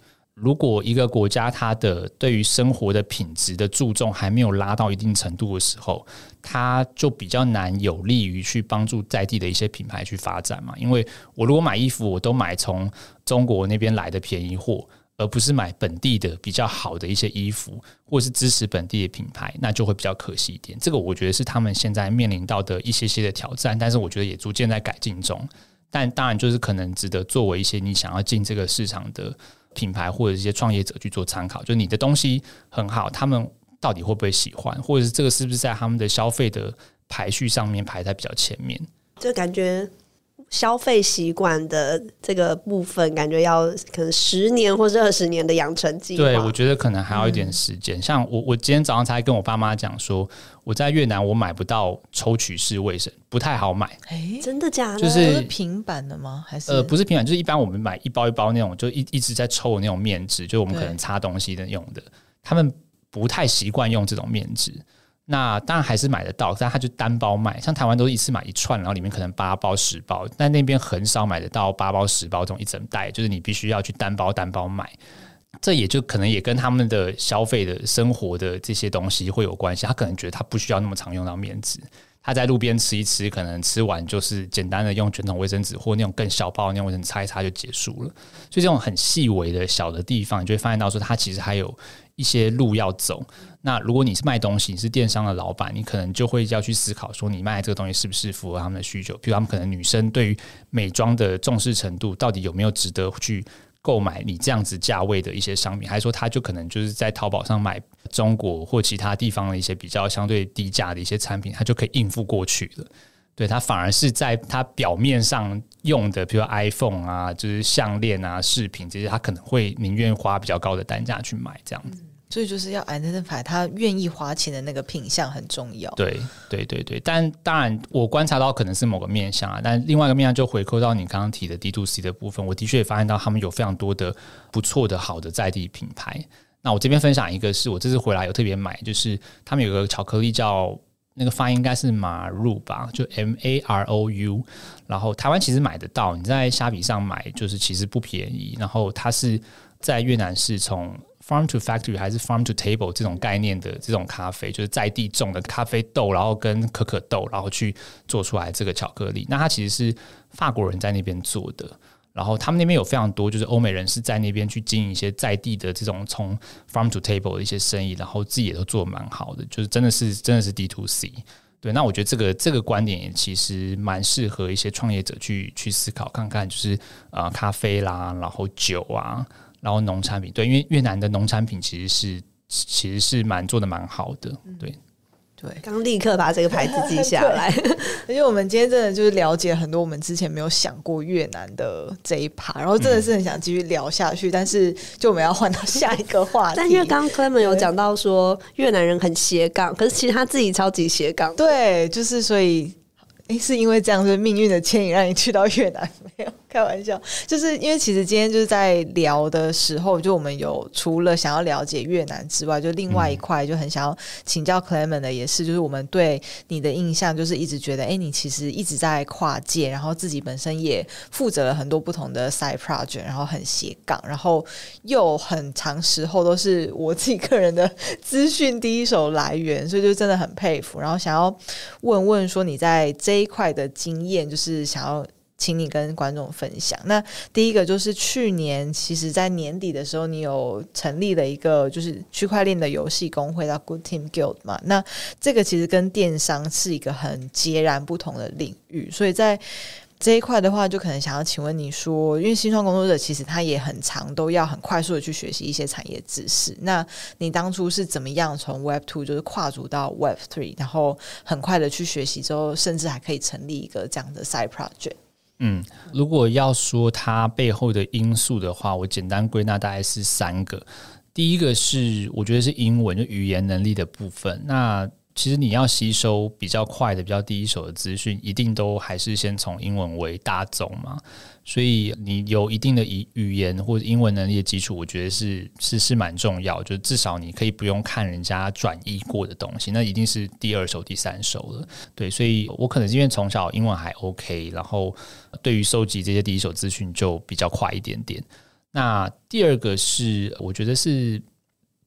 C: 如果一个国家它的对于生活的品质的注重还没有拉到一定程度的时候，它就比较难有利于去帮助在地的一些品牌去发展嘛。因为我如果买衣服，我都买从中国那边来的便宜货，而不是买本地的比较好的一些衣服，或是支持本地的品牌，那就会比较可惜一点。这个我觉得是他们现在面临到的一些些的挑战，但是我觉得也逐渐在改进中。但当然，就是可能值得作为一些你想要进这个市场的。品牌或者一些创业者去做参考，就你的东西很好，他们到底会不会喜欢，或者是这个是不是在他们的消费的排序上面排在比较前面？
A: 就感觉消费习惯的这个部分，感觉要可能十年或者二十年的养成计划。
C: 对，我觉得可能还要一点时间。嗯、像我，我今天早上才跟我爸妈讲说，我在越南我买不到抽取式卫生，不太好买。
A: 哎、欸，真的假的？
C: 就是，
B: 是平板的吗？还是
C: 呃，不是平板，就是一般我们买一包一包那种，就一一直在抽的那种面纸，就我们可能擦东西的用的。他们不太习惯用这种面纸。那当然还是买得到，但他就单包卖。像台湾都是一次买一串，然后里面可能八包十包，但那边很少买得到八包十包这种一整袋，就是你必须要去单包单包买。这也就可能也跟他们的消费的生活的这些东西会有关系。他可能觉得他不需要那么常用到面纸，他在路边吃一吃，可能吃完就是简单的用卷筒卫生纸或那种更小包的那种卫生纸擦一擦就结束了。所以这种很细微的小的地方，你就会发现到说，他其实还有一些路要走。那如果你是卖东西，你是电商的老板，你可能就会要去思考说，你卖这个东西是不是符合他们的需求？比如他们可能女生对于美妆的重视程度，到底有没有值得去？购买你这样子价位的一些商品，还是说他就可能就是在淘宝上买中国或其他地方的一些比较相对低价的一些产品，他就可以应付过去了。对，他反而是在他表面上用的，比如说 iPhone 啊，就是项链啊、饰品这些，他可能会宁愿花比较高的单价去买这样子。
B: 所以就是要 identify 他愿意花钱的那个品相很重要。
C: 对对对对，但当然我观察到可能是某个面向啊，但另外一个面向就回扣到你刚刚提的 D to C 的部分，我的确也发现到他们有非常多的不错的好的在地品牌。那我这边分享一个是我这次回来有特别买，就是他们有个巧克力叫那个发音应该是马入吧，就 M A R O U，然后台湾其实买得到，你在虾皮上买就是其实不便宜，然后它是在越南是从。Farm to factory 还是 Farm to table 这种概念的这种咖啡，就是在地种的咖啡豆，然后跟可可豆，然后去做出来这个巧克力。那它其实是法国人在那边做的，然后他们那边有非常多就是欧美人士在那边去经营一些在地的这种从 Farm to table 的一些生意，然后自己也都做蛮好的，就是真的是真的是 D to C。对，那我觉得这个这个观点也其实蛮适合一些创业者去去思考看看，就是啊、咖啡啦，然后酒啊。然后农产品，对，因为越南的农产品其实是其实是蛮做的蛮好的，对
B: 对。
A: 刚立刻把这个牌子记下来，
B: 而且我们今天真的就是了解很多我们之前没有想过越南的这一趴，然后真的是很想继续聊下去，嗯、但是就我们要换到下一个话题。
A: 但因为刚刚 Clement 有讲到说越南人很斜杠，可是其实他自己超级斜杠，
B: 对，就是所以。诶，是因为这样，是命运的牵引让你去到越南？没有 开玩笑，就是因为其实今天就是在聊的时候，就我们有除了想要了解越南之外，就另外一块就很想要请教 Clement 的，也是就是我们对你的印象，就是一直觉得，诶，你其实一直在跨界，然后自己本身也负责了很多不同的 side project，然后很斜杠，然后又很长时候都是我自己个人的资讯第一手来源，所以就真的很佩服。然后想要问问说，你在这一块的经验，就是想要请你跟观众分享。那第一个就是去年，其实在年底的时候，你有成立了一个就是区块链的游戏公会，叫 Good Team Guild 嘛。那这个其实跟电商是一个很截然不同的领域，所以在这一块的话，就可能想要请问你说，因为新创工作者其实他也很常都要很快速的去学习一些产业知识。那你当初是怎么样从 Web Two 就是跨足到 Web Three，然后很快的去学习之后，甚至还可以成立一个这样的 Side Project？
C: 嗯，如果要说它背后的因素的话，我简单归纳大概是三个。第一个是我觉得是英文就语言能力的部分。那其实你要吸收比较快的、比较第一手的资讯，一定都还是先从英文为大宗嘛。所以你有一定的语语言或者英文能力的基础，我觉得是是是蛮重要。就至少你可以不用看人家转译过的东西，那一定是第二手、第三手了。对，所以我可能是因为从小英文还 OK，然后对于收集这些第一手资讯就比较快一点点。那第二个是，我觉得是。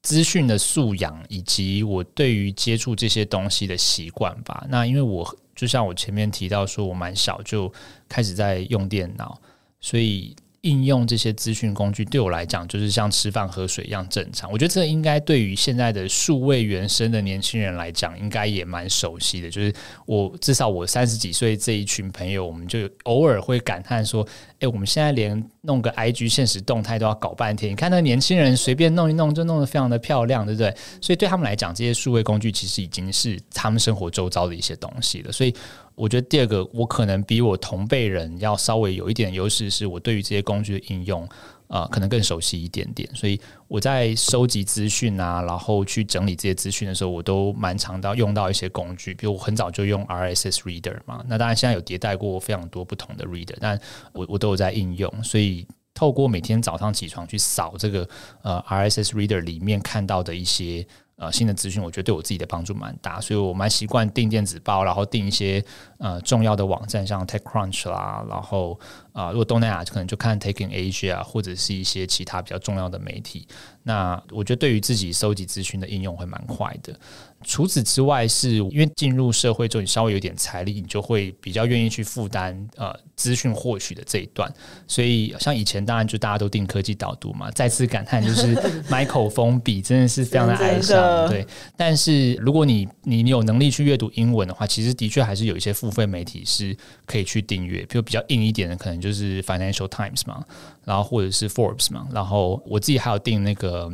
C: 资讯的素养以及我对于接触这些东西的习惯吧。那因为我就像我前面提到说，我蛮小就开始在用电脑，所以。应用这些资讯工具对我来讲，就是像吃饭喝水一样正常。我觉得这应该对于现在的数位原生的年轻人来讲，应该也蛮熟悉的。就是我至少我三十几岁这一群朋友，我们就偶尔会感叹说：“诶，我们现在连弄个 IG 现实动态都要搞半天。你看那年轻人随便弄一弄，就弄得非常的漂亮，对不对？所以对他们来讲，这些数位工具其实已经是他们生活周遭的一些东西了。所以。我觉得第二个，我可能比我同辈人要稍微有一点优势，是我对于这些工具的应用，啊、可能更熟悉一点点。所以我在收集资讯啊，然后去整理这些资讯的时候，我都蛮常到用到一些工具，比如我很早就用 RSS Reader 嘛。那当然现在有迭代过非常多不同的 Reader，但我我都有在应用。所以透过每天早上起床去扫这个呃 RSS Reader 里面看到的一些。呃，新的资讯我觉得对我自己的帮助蛮大，所以我蛮习惯订电子报，然后订一些呃重要的网站，像 TechCrunch 啦，然后啊、呃，如果东南亚可能就看 Taking Asia 或者是一些其他比较重要的媒体。那我觉得对于自己收集资讯的应用会蛮快的。除此之外，是因为进入社会之后，你稍微有点财力，你就会比较愿意去负担呃资讯获取的这一段。所以像以前，当然就大家都定科技导读嘛。再次感叹，就是买口风笔真的是非常的哀伤。对，但是如果你你有能力去阅读英文的话，其实的确还是有一些付费媒体是可以去订阅。比如比较硬一点的，可能就是 Financial Times 嘛，然后或者是 Forbes 嘛。然后我自己还有订那个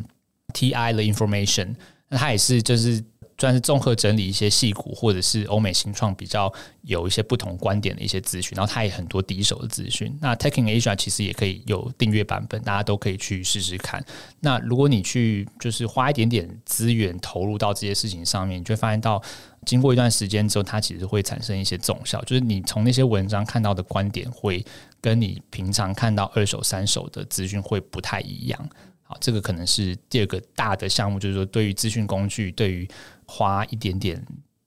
C: TI 的 Information，那它也是就是。算是综合整理一些戏骨或者是欧美新创比较有一些不同观点的一些资讯，然后它也很多第一手的资讯。那 Taking Asia 其实也可以有订阅版本，大家都可以去试试看。那如果你去就是花一点点资源投入到这些事情上面，你就会发现到经过一段时间之后，它其实会产生一些总效，就是你从那些文章看到的观点会跟你平常看到二手、三手的资讯会不太一样。好，这个可能是第二个大的项目，就是说对于资讯工具，对于花一点点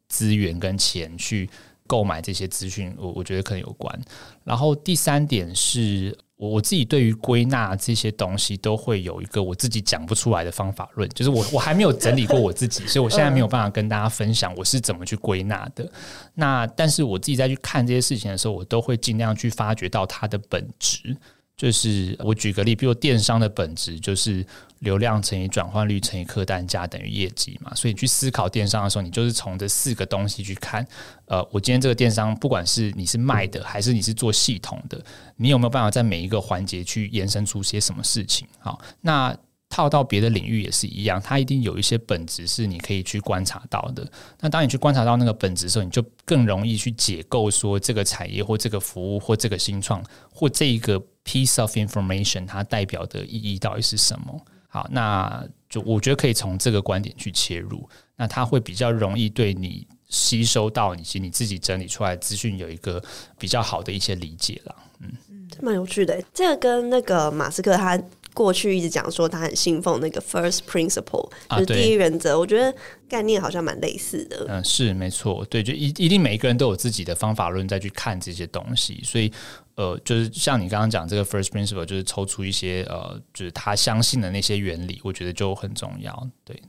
C: 资源跟钱去购买这些资讯，我我觉得可能有关。然后第三点是我我自己对于归纳这些东西都会有一个我自己讲不出来的方法论，就是我我还没有整理过我自己，所以我现在没有办法跟大家分享我是怎么去归纳的。那但是我自己在去看这些事情的时候，我都会尽量去发掘到它的本质。就是我举个例，比如电商的本质就是流量乘以转换率乘以客单价等于业绩嘛。所以你去思考电商的时候，你就是从这四个东西去看。呃，我今天这个电商，不管是你是卖的还是你是做系统的，你有没有办法在每一个环节去延伸出些什么事情？好，那。套到别的领域也是一样，它一定有一些本质是你可以去观察到的。那当你去观察到那个本质的时候，你就更容易去解构说这个产业或这个服务或这个新创或这一个 piece of information 它代表的意义到底是什么。好，那就我觉得可以从这个观点去切入，那它会比较容易对你吸收到以及你自己整理出来资讯有一个比较好的一些理解了。嗯，
A: 这蛮有趣的。这个跟那个马斯克他。过去一直讲说他很信奉那个 first principle，就是第一原则。啊、我觉得概念好像蛮类似的。
C: 嗯，是没错，对，就一一定每一个人都有自己的方法论再去看这些东西。所以，呃，就是像你刚刚讲这个 first principle，就是抽出一些呃，就是他相信的那些原理，我觉得就很重要。对，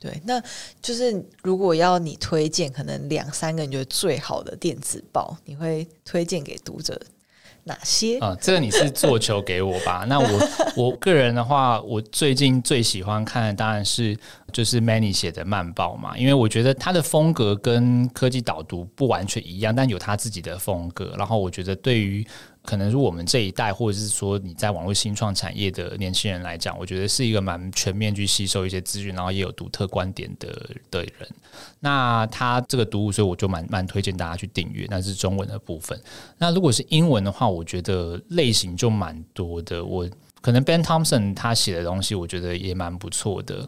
B: 对，那就是如果要你推荐，可能两三个你觉得最好的电子报，你会推荐给读者哪些？
C: 啊、呃，这个你是做球给我吧？那我我个人的话，我最近最喜欢看的当然是就是 Manny 写的慢报嘛，因为我觉得他的风格跟科技导读不完全一样，但有他自己的风格。然后我觉得对于可能是我们这一代，或者是说你在网络新创产业的年轻人来讲，我觉得是一个蛮全面去吸收一些资讯，然后也有独特观点的的人。那他这个读物，所以我就蛮蛮推荐大家去订阅。那是中文的部分。那如果是英文的话，我觉得类型就蛮多的。我可能 Ben Thompson 他写的东西，我觉得也蛮不错的。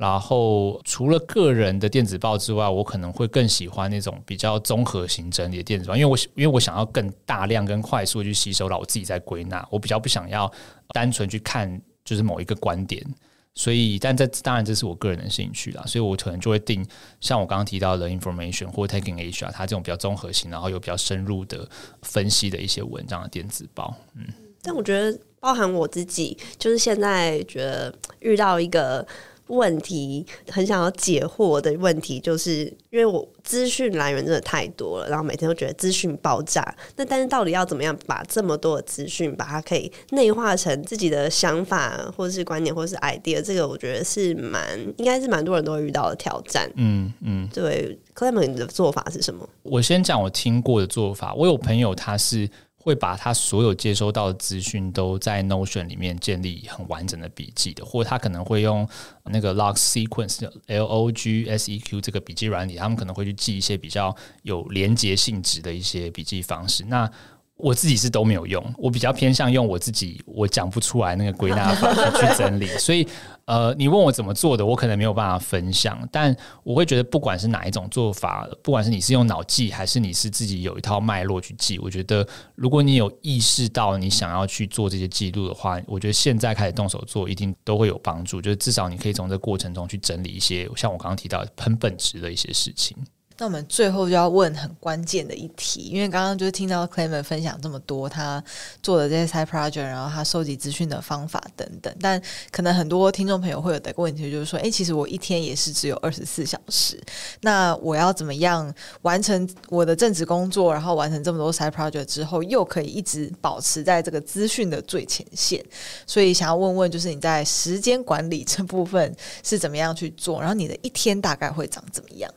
C: 然后除了个人的电子报之外，我可能会更喜欢那种比较综合型整理的电子报，因为我因为我想要更大量、更快速去吸收到我自己在归纳，我比较不想要单纯去看就是某一个观点，所以但这当然这是我个人的兴趣啦，所以我可能就会定像我刚刚提到的 information 或 Taking Asia，它这种比较综合型，然后有比较深入的分析的一些文章的电子报，嗯，
A: 但我觉得包含我自己，就是现在觉得遇到一个。问题很想要解惑的问题，就是因为我资讯来源真的太多了，然后每天都觉得资讯爆炸。那但是到底要怎么样把这么多的资讯，把它可以内化成自己的想法，或者是观点，或者是 idea？这个我觉得是蛮应该是蛮多人都会遇到的挑战。嗯嗯，对，Clement 的做法是什么？
C: 我先讲我听过的做法。我有朋友他是。会把他所有接收到的资讯都在 Notion 里面建立很完整的笔记的，或者他可能会用那个 Log Sequence L O G S E Q 这个笔记软体，他们可能会去记一些比较有连结性质的一些笔记方式。那我自己是都没有用，我比较偏向用我自己我讲不出来那个归纳方式去整理，所以。呃，你问我怎么做的，我可能没有办法分享，但我会觉得，不管是哪一种做法，不管是你是用脑记，还是你是自己有一套脉络去记，我觉得，如果你有意识到你想要去做这些记录的话，我觉得现在开始动手做，一定都会有帮助。就是至少你可以从这过程中去整理一些，像我刚刚提到很本质的一些事情。
B: 那我们最后就要问很关键的一题，因为刚刚就是听到 Clement 分享这么多他做的这些 side project，然后他收集资讯的方法等等，但可能很多听众朋友会有的一个问题就是说，哎，其实我一天也是只有二十四小时，那我要怎么样完成我的正职工作，然后完成这么多 side project 之后，又可以一直保持在这个资讯的最前线？所以想要问问，就是你在时间管理这部分是怎么样去做，然后你的一天大概会长怎么样？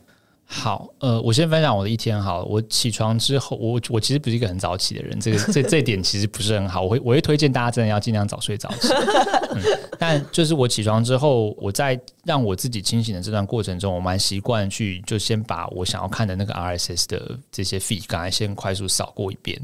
C: 好，呃，我先分享我的一天好了。我起床之后，我我其实不是一个很早起的人，这个这这点其实不是很好。我会我会推荐大家真的要尽量早睡早起。嗯，但就是我起床之后，我在让我自己清醒的这段过程中，我蛮习惯去就先把我想要看的那个 RSS 的这些 feed 刚才先快速扫过一遍，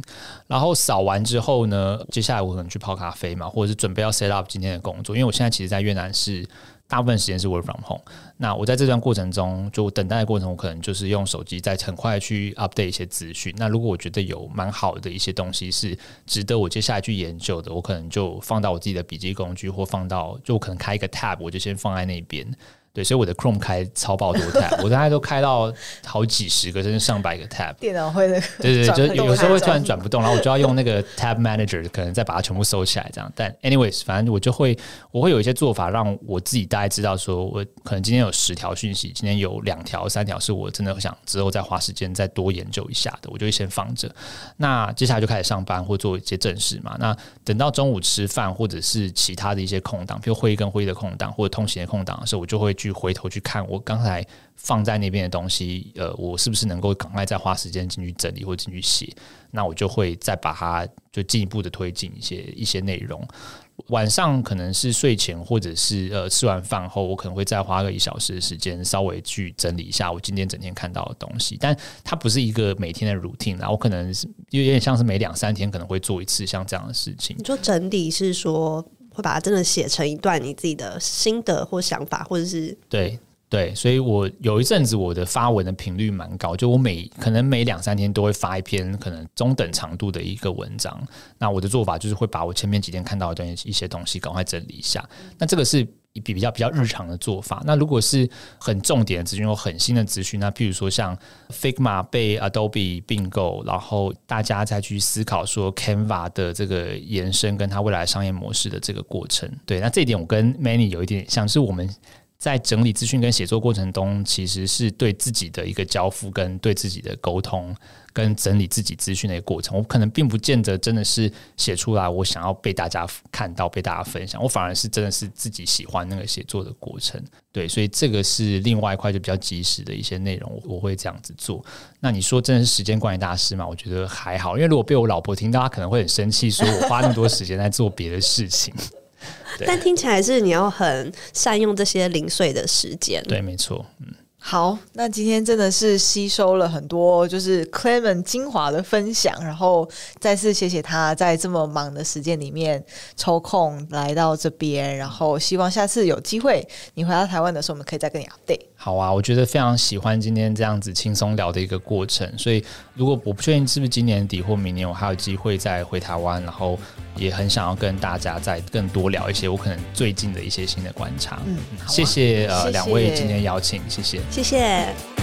C: 然后扫完之后呢，接下来我可能去泡咖啡嘛，或者是准备要 set up 今天的工作，因为我现在其实，在越南是。大部分时间是 work from home。那我在这段过程中，就等待的过程，我可能就是用手机在很快去 update 一些资讯。那如果我觉得有蛮好的一些东西是值得我接下来去研究的，我可能就放到我自己的笔记工具，或放到就可能开一个 tab，我就先放在那边。对，所以我的 Chrome 开超爆多 tab，我大概都开到好几十个，甚至上百个 tab。
B: 电脑会的，
C: 对对对，就有时候会突然转不动，然后我就要用那个 Tab Manager，可能再把它全部收起来，这样。但 anyways，反正我就会，我会有一些做法，让我自己大概知道，说我可能今天有十条讯息，今天有两条、三条是我真的想之后再花时间再多研究一下的，我就会先放着。那接下来就开始上班或做一些正事嘛。那等到中午吃饭或者是其他的一些空档，比如会议跟会议的空档或者通勤的空档的时候，我就会去回头去看。我刚才放在那边的东西，呃，我是不是能够赶快再花时间进去整理或进去写？那我就会再把它就进一步的推进一些一些内容。晚上可能是睡前或者是呃吃完饭后，我可能会再花个一小时的时间，稍微去整理一下我今天整天看到的东西。但它不是一个每天的 routine，然后我可能是有点像是每两三天可能会做一次像这样的事情。
A: 你说整理是说把它真的写成一段你自己的心得或想法，或者是
C: 对。对，所以我有一阵子我的发文的频率蛮高，就我每可能每两三天都会发一篇可能中等长度的一个文章。那我的做法就是会把我前面几天看到的东一些东西赶快整理一下。那这个是比比较比较日常的做法。那如果是很重点的资讯或很新的资讯，那譬如说像 Figma 被 Adobe 并购，然后大家再去思考说 Canva 的这个延伸跟它未来商业模式的这个过程。对，那这一点我跟 Manny 有一点像是我们。在整理资讯跟写作过程中，其实是对自己的一个交付跟对自己的沟通。跟整理自己资讯的一个过程，我可能并不见得真的是写出来，我想要被大家看到、被大家分享。我反而是真的是自己喜欢那个写作的过程，对，所以这个是另外一块就比较及时的一些内容，我会这样子做。那你说真的是时间管理大师吗？我觉得还好，因为如果被我老婆听到，她可能会很生气，说我花那么多时间在做别的事情。
A: 但听起来是你要很善用这些零碎的时间。
C: 对，没错，嗯。
B: 好，那今天真的是吸收了很多，就是 Clement 精华的分享，然后再次谢谢他在这么忙的时间里面抽空来到这边，然后希望下次有机会你回到台湾的时候，我们可以再跟你 update。
C: 好啊，我觉得非常喜欢今天这样子轻松聊的一个过程，所以如果我不确定是不是今年底或明年我还有机会再回台湾，然后也很想要跟大家再更多聊一些我可能最近的一些新的观察。嗯，谢谢呃两位今天邀请，谢谢。
A: 谢谢。